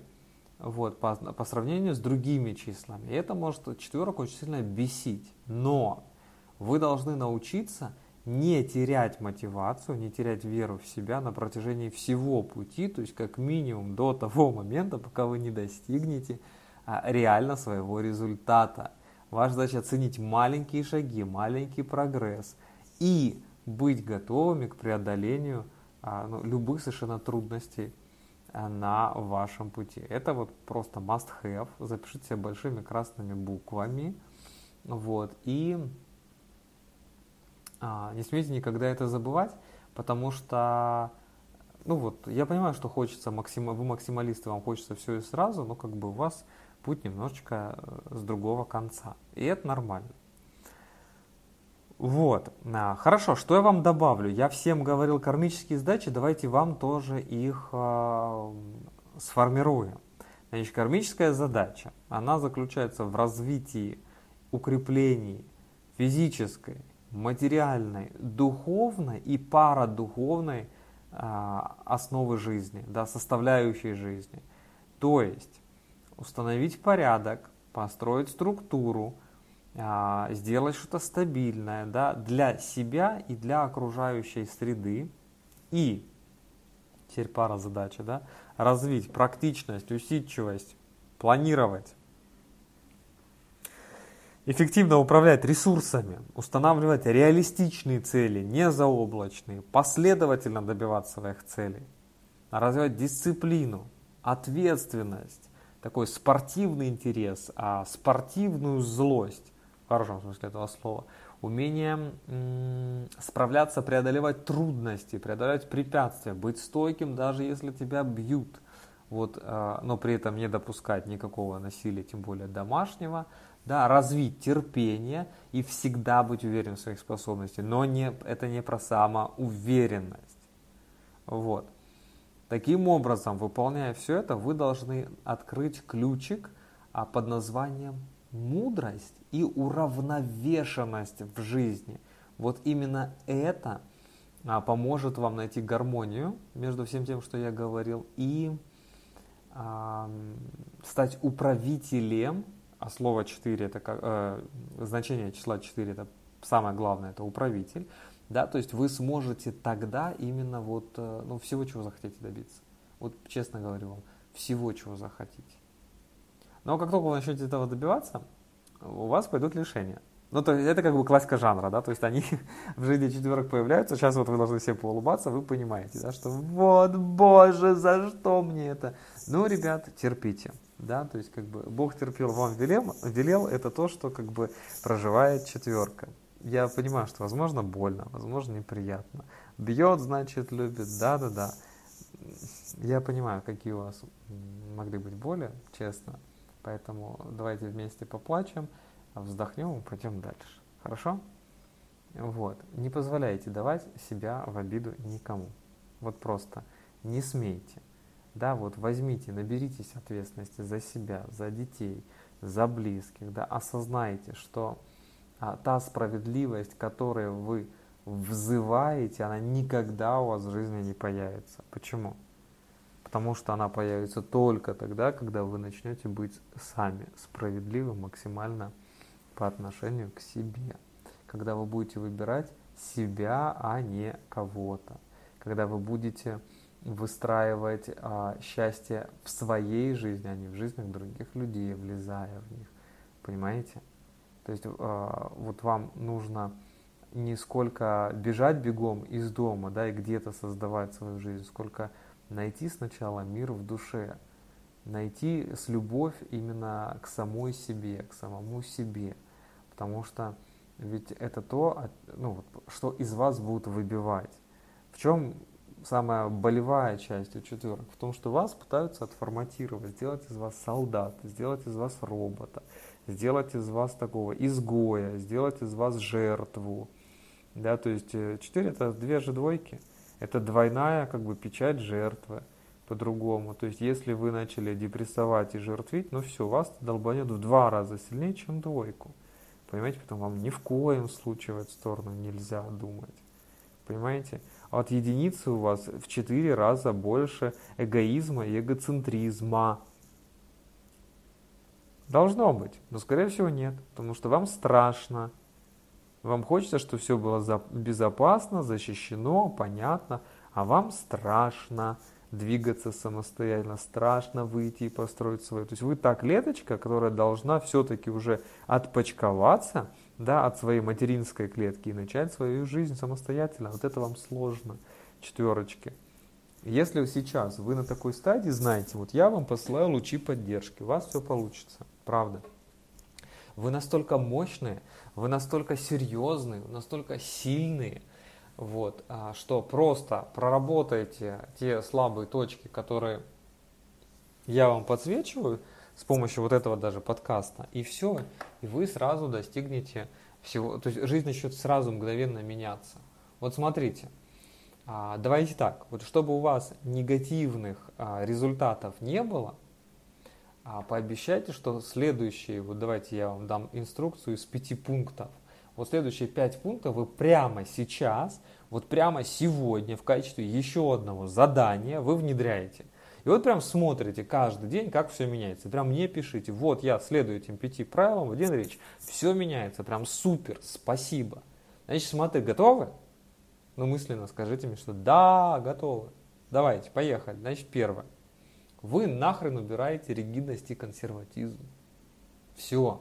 вот, по, по сравнению с другими числами. И это может четверок очень сильно бесить. Но вы должны научиться не терять мотивацию, не терять веру в себя на протяжении всего пути, то есть как минимум до того момента, пока вы не достигнете реально своего результата. Ваша задача оценить маленькие шаги, маленький прогресс и быть готовыми к преодолению а, ну, любых совершенно трудностей а, на вашем пути. Это вот просто must have. Запишите себе большими красными буквами. Вот. И а, не смейте никогда это забывать, потому что, ну вот, я понимаю, что хочется, максим... вы максималисты, вам хочется все и сразу, но как бы у вас путь немножечко э, с другого конца. И это нормально. Вот, а, хорошо, что я вам добавлю? Я всем говорил кармические задачи, давайте вам тоже их э, сформируем. Значит, кармическая задача, она заключается в развитии, укреплении физической, материальной, духовной и парадуховной а, основы жизни, да, составляющей жизни. То есть установить порядок, построить структуру, а, сделать что-то стабильное да, для себя и для окружающей среды. И, теперь пара задача, да, развить практичность, усидчивость, планировать, эффективно управлять ресурсами, устанавливать реалистичные цели, не заоблачные, последовательно добиваться своих целей, развивать дисциплину, ответственность, такой спортивный интерес, а спортивную злость, в хорошем смысле этого слова, умение м- справляться, преодолевать трудности, преодолевать препятствия, быть стойким, даже если тебя бьют, вот, э, но при этом не допускать никакого насилия, тем более домашнего, да, развить терпение и всегда быть уверен в своих способностях. Но не, это не про самоуверенность. Вот. Таким образом, выполняя все это, вы должны открыть ключик а, под названием мудрость и уравновешенность в жизни. Вот именно это а, поможет вам найти гармонию между всем тем, что я говорил, и а, стать управителем а слово 4 это как, э, значение числа 4 это самое главное, это управитель, да, то есть вы сможете тогда именно вот, э, ну, всего, чего захотите добиться. Вот честно говорю вам, всего, чего захотите. Но как только вы начнете этого добиваться, у вас пойдут лишения. Ну, то это как бы классика жанра, да, то есть они [LAUGHS] в жизни четверок появляются, сейчас вот вы должны все поулыбаться, вы понимаете, да, что вот, боже, за что мне это? Ну, ребят, терпите да, то есть как бы Бог терпел, вам велел, велел, это то, что как бы проживает четверка. Я понимаю, что возможно больно, возможно неприятно. Бьет, значит, любит, да-да-да. Я понимаю, какие у вас могли быть боли, честно. Поэтому давайте вместе поплачем, вздохнем и пойдем дальше. Хорошо? Вот. Не позволяйте давать себя в обиду никому. Вот просто не смейте. Да, вот возьмите, наберитесь ответственности за себя, за детей, за близких, да, осознайте, что а, та справедливость, которую вы взываете, она никогда у вас в жизни не появится. Почему? Потому что она появится только тогда, когда вы начнете быть сами справедливы максимально по отношению к себе. Когда вы будете выбирать себя, а не кого-то. Когда вы будете выстраивать а, счастье в своей жизни, а не в жизнях других людей, влезая в них. Понимаете? То есть а, вот вам нужно не сколько бежать бегом из дома, да, и где-то создавать свою жизнь, сколько найти сначала мир в душе, найти с любовь именно к самой себе, к самому себе. Потому что ведь это то, ну, что из вас будут выбивать. В чем самая болевая часть у четверок? В том, что вас пытаются отформатировать, сделать из вас солдата, сделать из вас робота, сделать из вас такого изгоя, сделать из вас жертву. Да, то есть 4 э, это две же двойки. Это двойная как бы печать жертвы по-другому. То есть если вы начали депрессовать и жертвить, ну все, вас долбанет в два раза сильнее, чем двойку. Понимаете, потом вам ни в коем случае в эту сторону нельзя думать. Понимаете? А от единицы у вас в четыре раза больше эгоизма и эгоцентризма. Должно быть, но скорее всего нет, потому что вам страшно. Вам хочется, чтобы все было безопасно, защищено, понятно, а вам страшно двигаться самостоятельно, страшно выйти и построить свою. То есть вы та клеточка, которая должна все-таки уже отпочковаться да, от своей материнской клетки и начать свою жизнь самостоятельно. Вот это вам сложно, четверочки. Если сейчас вы на такой стадии, знаете, вот я вам посылаю лучи поддержки, у вас все получится, правда. Вы настолько мощные, вы настолько серьезные, настолько сильные – вот, а, что просто проработайте те слабые точки, которые я вам подсвечиваю с помощью вот этого даже подкаста, и все, и вы сразу достигнете всего, то есть жизнь начнет сразу мгновенно меняться. Вот смотрите, а, давайте так, вот чтобы у вас негативных а, результатов не было, пообещайте, что следующие, вот давайте я вам дам инструкцию из пяти пунктов, вот следующие пять пунктов вы прямо сейчас, вот прямо сегодня в качестве еще одного задания вы внедряете. И вот прям смотрите каждый день, как все меняется. Прям мне пишите, вот я следую этим пяти правилам, Владимир Ильич, все меняется, прям супер, спасибо. Значит, смотри, готовы? Ну, мысленно скажите мне, что да, готовы. Давайте, поехали. Значит, первое. Вы нахрен убираете ригидность и консерватизм. Все.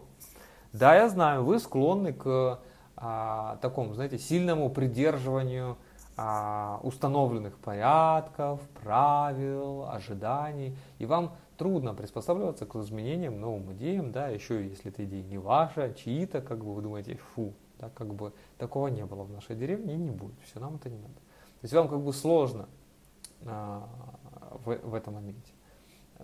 Да, я знаю, вы склонны к а, такому, знаете, сильному придерживанию а, установленных порядков, правил, ожиданий, и вам трудно приспосабливаться к изменениям, новым идеям, да, еще если эта идея не ваша, а чьи-то, как бы вы думаете, фу, да, как бы такого не было в нашей деревне и не будет, все, нам это не надо. То есть вам как бы сложно а, в, в этом моменте.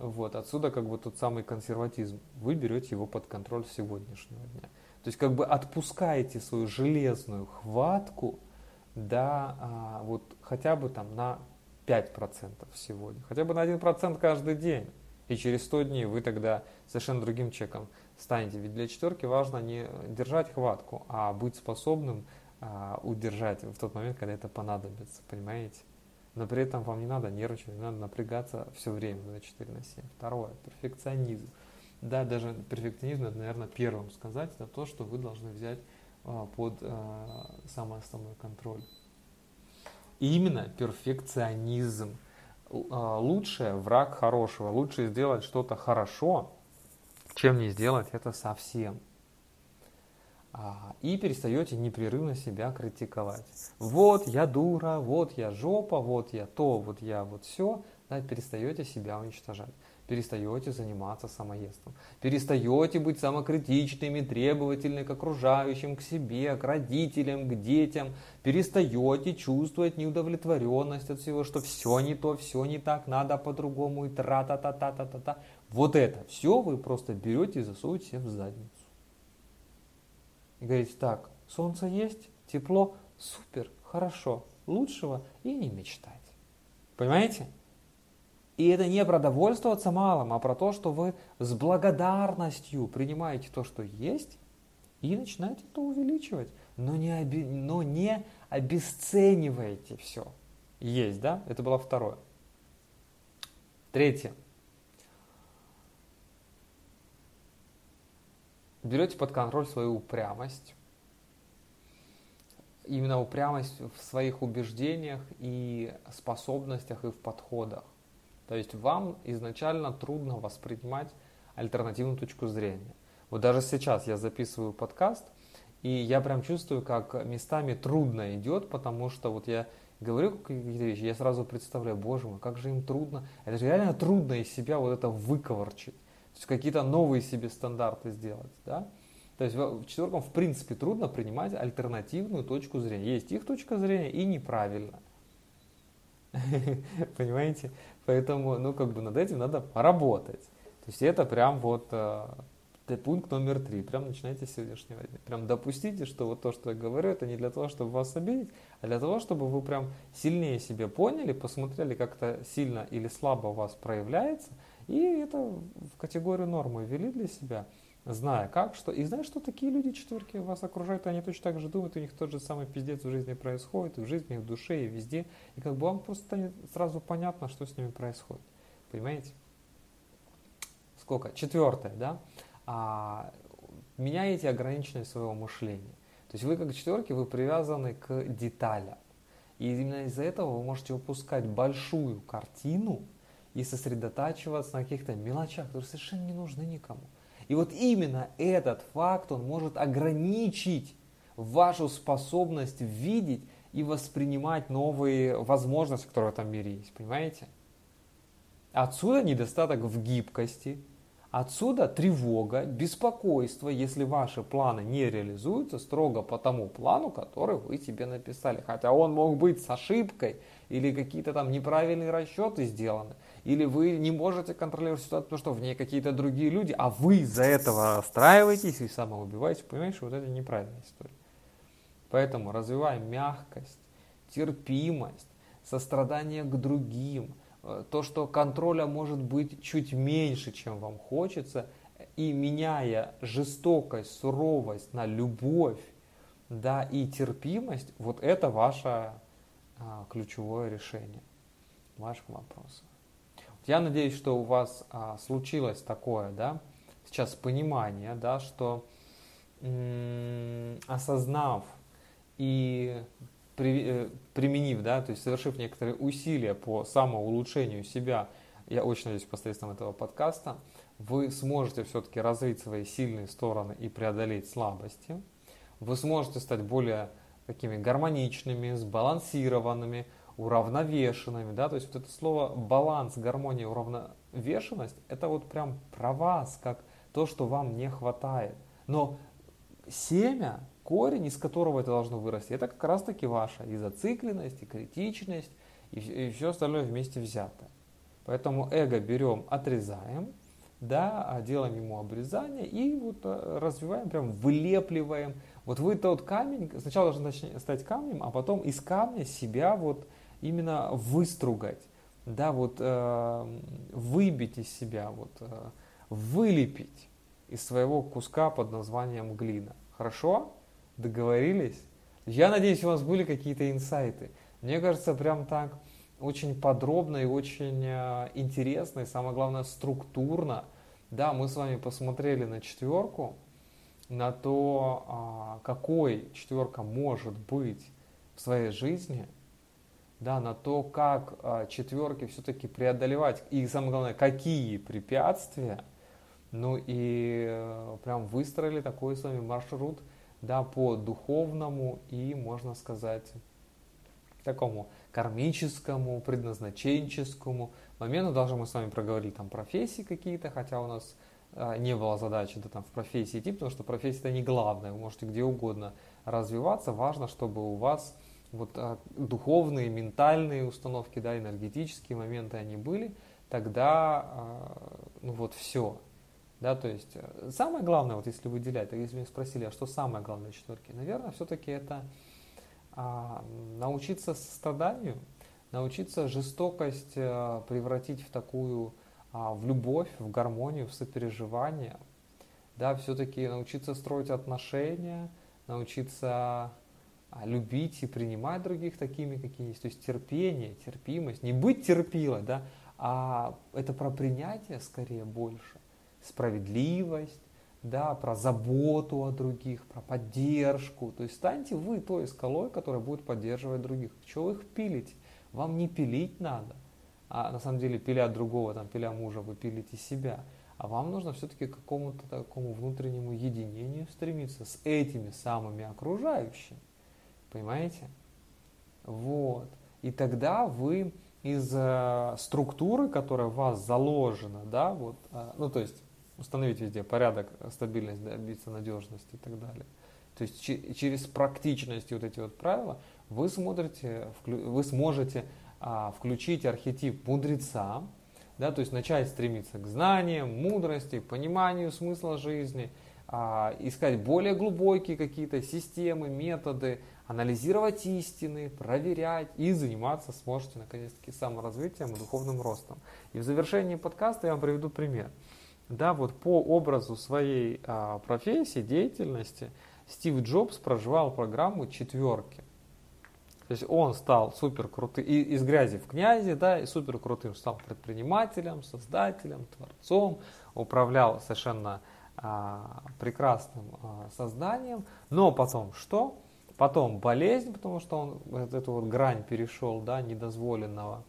Вот, отсюда как бы тот самый консерватизм. Вы берете его под контроль сегодняшнего дня. То есть как бы отпускаете свою железную хватку, да, а, вот хотя бы там на 5% сегодня, хотя бы на 1% каждый день. И через 100 дней вы тогда совершенно другим человеком станете. Ведь для четверки важно не держать хватку, а быть способным а, удержать в тот момент, когда это понадобится, понимаете? Но при этом вам не надо нервничать, не надо напрягаться все время 24 на 7. Второе, перфекционизм. Да, даже перфекционизм, это, наверное, первым сказать, это то, что вы должны взять а, под а, самый основной контроль. И именно перфекционизм. А, лучшее враг хорошего. Лучше сделать что-то хорошо, чем не сделать это совсем. А, и перестаете непрерывно себя критиковать. Вот я дура, вот я жопа, вот я то, вот я вот все. Да, перестаете себя уничтожать. Перестаете заниматься самоедством. Перестаете быть самокритичными, требовательны к окружающим, к себе, к родителям, к детям. Перестаете чувствовать неудовлетворенность от всего, что все не то, все не так, надо по-другому и тра-та-та-та-та-та-та. Вот это все вы просто берете и засовываете себе в задницу и говорите, так, солнце есть, тепло, супер, хорошо, лучшего и не мечтать. Понимаете? И это не про довольствоваться малым, а про то, что вы с благодарностью принимаете то, что есть, и начинаете это увеличивать. Но не, оби... но не обесцениваете все. Есть, да? Это было второе. Третье. Берете под контроль свою упрямость, именно упрямость в своих убеждениях и способностях и в подходах. То есть вам изначально трудно воспринимать альтернативную точку зрения. Вот даже сейчас я записываю подкаст, и я прям чувствую, как местами трудно идет, потому что вот я говорю какие-то вещи, я сразу представляю, боже мой, как же им трудно. Это же реально трудно из себя вот это выковырчить. Есть какие-то новые себе стандарты сделать, да. То есть в в принципе трудно принимать альтернативную точку зрения. Есть их точка зрения и неправильно. [LAUGHS] Понимаете? Поэтому, ну, как бы над этим надо поработать. То есть это прям вот э, пункт номер три. Прям начинайте с сегодняшнего дня. Прям допустите, что вот то, что я говорю, это не для того, чтобы вас обидеть, а для того, чтобы вы прям сильнее себе поняли, посмотрели, как это сильно или слабо у вас проявляется, и это в категорию нормы ввели для себя, зная как, что. И знаешь, что такие люди четверки вас окружают, они точно так же думают, у них тот же самый пиздец в жизни происходит, и в жизни, и в душе, и везде. И как бы вам просто станет сразу понятно, что с ними происходит. Понимаете? Сколько? Четвертое, да? а, меняете ограниченность своего мышления. То есть вы как четверки, вы привязаны к деталям. И именно из-за этого вы можете выпускать большую картину и сосредотачиваться на каких-то мелочах, которые совершенно не нужны никому. И вот именно этот факт, он может ограничить вашу способность видеть и воспринимать новые возможности, которые в этом мире есть. Понимаете? Отсюда недостаток в гибкости, Отсюда тревога, беспокойство, если ваши планы не реализуются строго по тому плану, который вы себе написали. Хотя он мог быть с ошибкой, или какие-то там неправильные расчеты сделаны, или вы не можете контролировать ситуацию, потому что в ней какие-то другие люди, а вы из-за этого расстраиваетесь и самоубиваете. Понимаешь, вот это неправильная история. Поэтому развиваем мягкость, терпимость, сострадание к другим – Э, то, что контроля может быть чуть меньше, чем вам хочется, и меняя жестокость, суровость на любовь, да, и терпимость, вот это ваше а, ключевое решение вашего вопроса. Я надеюсь, что у вас а, случилось такое, да, сейчас понимание, да, что м- осознав и при, э, применив, да, то есть совершив некоторые усилия по самоулучшению себя, я очень надеюсь, посредством этого подкаста, вы сможете все-таки развить свои сильные стороны и преодолеть слабости. Вы сможете стать более такими гармоничными, сбалансированными, уравновешенными. Да? То есть вот это слово баланс, гармония, уравновешенность, это вот прям про вас, как то, что вам не хватает. Но семя корень, из которого это должно вырасти, это как раз таки ваша и зацикленность, и критичность, и, и все остальное вместе взято. Поэтому эго берем, отрезаем, да, а делаем ему обрезание и вот э, развиваем, прям вылепливаем. Вот вы тот камень, сначала должны стать камнем, а потом из камня себя вот именно выстругать, да, вот э, выбить из себя, вот э, вылепить из своего куска под названием глина. Хорошо? Договорились? Я надеюсь, у вас были какие-то инсайты. Мне кажется, прям так очень подробно и очень э, интересно, и самое главное, структурно. Да, мы с вами посмотрели на четверку, на то, а, какой четверка может быть в своей жизни, да, на то, как а, четверки все-таки преодолевать, и самое главное, какие препятствия, ну и э, прям выстроили такой с вами маршрут – да, по духовному и, можно сказать, такому кармическому, предназначенческому моменту. Даже мы с вами проговорили там профессии какие-то, хотя у нас а, не было задачи да, там, в профессии идти, потому что профессия это не главное, вы можете где угодно развиваться, важно, чтобы у вас вот а, духовные, ментальные установки, да, энергетические моменты они были, тогда а, ну вот все, да, то есть э, самое главное, вот если выделять, если меня спросили, а что самое главное четверки, наверное, все-таки это а, научиться состраданию, научиться жестокость а, превратить в такую, а, в любовь, в гармонию, в сопереживание, да, все-таки научиться строить отношения, научиться а, любить и принимать других такими, какие есть, то есть терпение, терпимость, не быть терпилой, да, а это про принятие скорее больше справедливость, да, про заботу о других, про поддержку. То есть станьте вы той скалой, которая будет поддерживать других. Чего вы их пилите? Вам не пилить надо. А на самом деле, пиля другого, там, пиля мужа, вы пилите себя. А вам нужно все-таки к какому-то такому внутреннему единению стремиться с этими самыми окружающими. Понимаете? Вот. И тогда вы из э, структуры, которая у вас заложена, да, вот, э, ну то есть установить везде порядок, стабильность, добиться надежности и так далее. То есть через практичность и вот эти вот правила вы смотрите, вы сможете а, включить архетип мудреца, да, то есть начать стремиться к знаниям, мудрости, пониманию смысла жизни, а, искать более глубокие какие-то системы, методы, анализировать истины, проверять и заниматься сможете наконец-таки саморазвитием и духовным ростом. И в завершении подкаста я вам приведу пример. Да, вот по образу своей а, профессии, деятельности Стив Джобс проживал программу четверки. То есть он стал супер крутым, из грязи в князи, да, и супер крутым стал предпринимателем, создателем, творцом, управлял совершенно а, прекрасным а, созданием. Но потом что? Потом болезнь, потому что он эту вот грань перешел, да, недозволенного.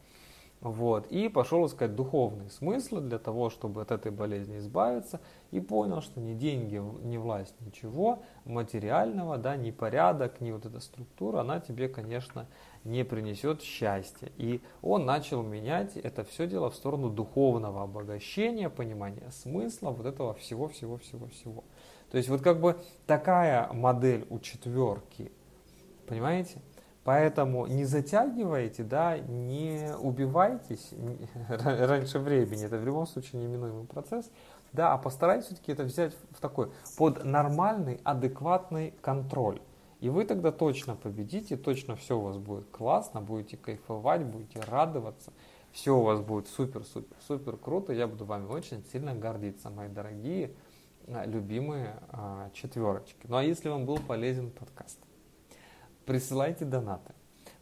Вот, и пошел искать духовный смысл для того, чтобы от этой болезни избавиться, и понял, что ни деньги, ни власть, ничего материального, да, ни порядок, ни вот эта структура, она тебе, конечно, не принесет счастья. И он начал менять это все дело в сторону духовного обогащения, понимания смысла вот этого всего-всего-всего-всего. То есть вот как бы такая модель у четверки, понимаете? Поэтому не затягивайте, да, не убивайтесь [LAUGHS] раньше времени. Это в любом случае неминуемый процесс. Да, а постарайтесь все-таки это взять в такой под нормальный, адекватный контроль. И вы тогда точно победите, точно все у вас будет классно, будете кайфовать, будете радоваться. Все у вас будет супер, супер, супер круто. Я буду вами очень сильно гордиться, мои дорогие, а, любимые а, четверочки. Ну а если вам был полезен подкаст, Присылайте донаты,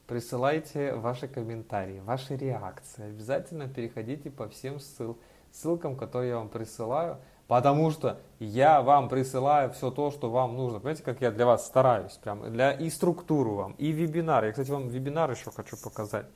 присылайте ваши комментарии, ваши реакции. Обязательно переходите по всем ссыл, ссылкам, которые я вам присылаю, потому что я вам присылаю все то, что вам нужно. Понимаете, как я для вас стараюсь, прям для и структуру вам, и вебинар. Я, кстати, вам вебинар еще хочу показать.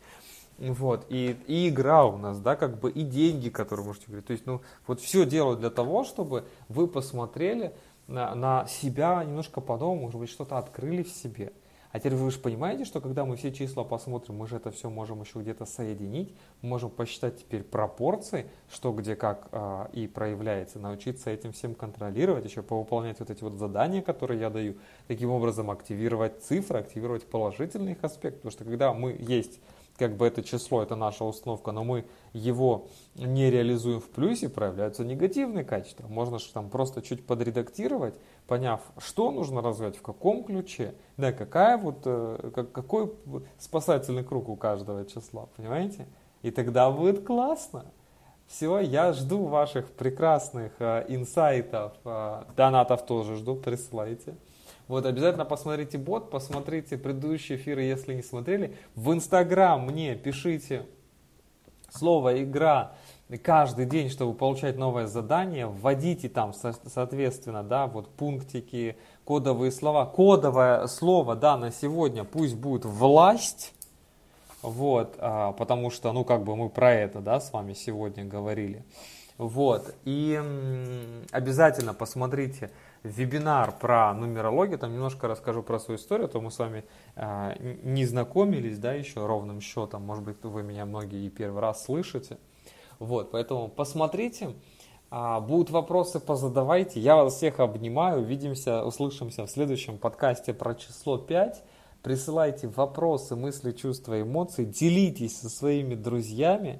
Вот, и, и игра у нас, да, как бы, и деньги, которые можете говорить. То есть, ну, вот все делаю для того, чтобы вы посмотрели на, на себя немножко по-новому, может быть, что-то открыли в себе. А теперь вы же понимаете, что когда мы все числа посмотрим, мы же это все можем еще где-то соединить, можем посчитать теперь пропорции, что где как э, и проявляется, научиться этим всем контролировать, еще повыполнять вот эти вот задания, которые я даю, таким образом активировать цифры, активировать положительный их аспект, потому что когда мы есть как бы это число, это наша установка, но мы его не реализуем в плюсе, проявляются негативные качества. Можно же там просто чуть подредактировать, поняв, что нужно развивать, в каком ключе, да, какая вот, э, какой спасательный круг у каждого числа, понимаете? И тогда будет классно. Все, я жду ваших прекрасных э, инсайтов, э, донатов тоже жду, присылайте. Вот обязательно посмотрите бот, посмотрите предыдущие эфиры, если не смотрели. В Инстаграм мне пишите слово «игра» каждый день, чтобы получать новое задание, вводите там, соответственно, да, вот пунктики, кодовые слова. Кодовое слово, да, на сегодня пусть будет «власть», вот, а, потому что, ну, как бы мы про это, да, с вами сегодня говорили. Вот, и обязательно посмотрите вебинар про нумерологию, там немножко расскажу про свою историю, а то мы с вами э, не знакомились, да, еще ровным счетом, может быть, вы меня многие и первый раз слышите. Вот, поэтому посмотрите, а, будут вопросы, позадавайте. Я вас всех обнимаю, увидимся, услышимся в следующем подкасте про число 5. Присылайте вопросы, мысли, чувства, эмоции, делитесь со своими друзьями.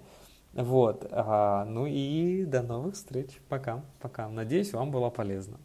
Вот, а, ну и до новых встреч. Пока, пока. Надеюсь, вам было полезно.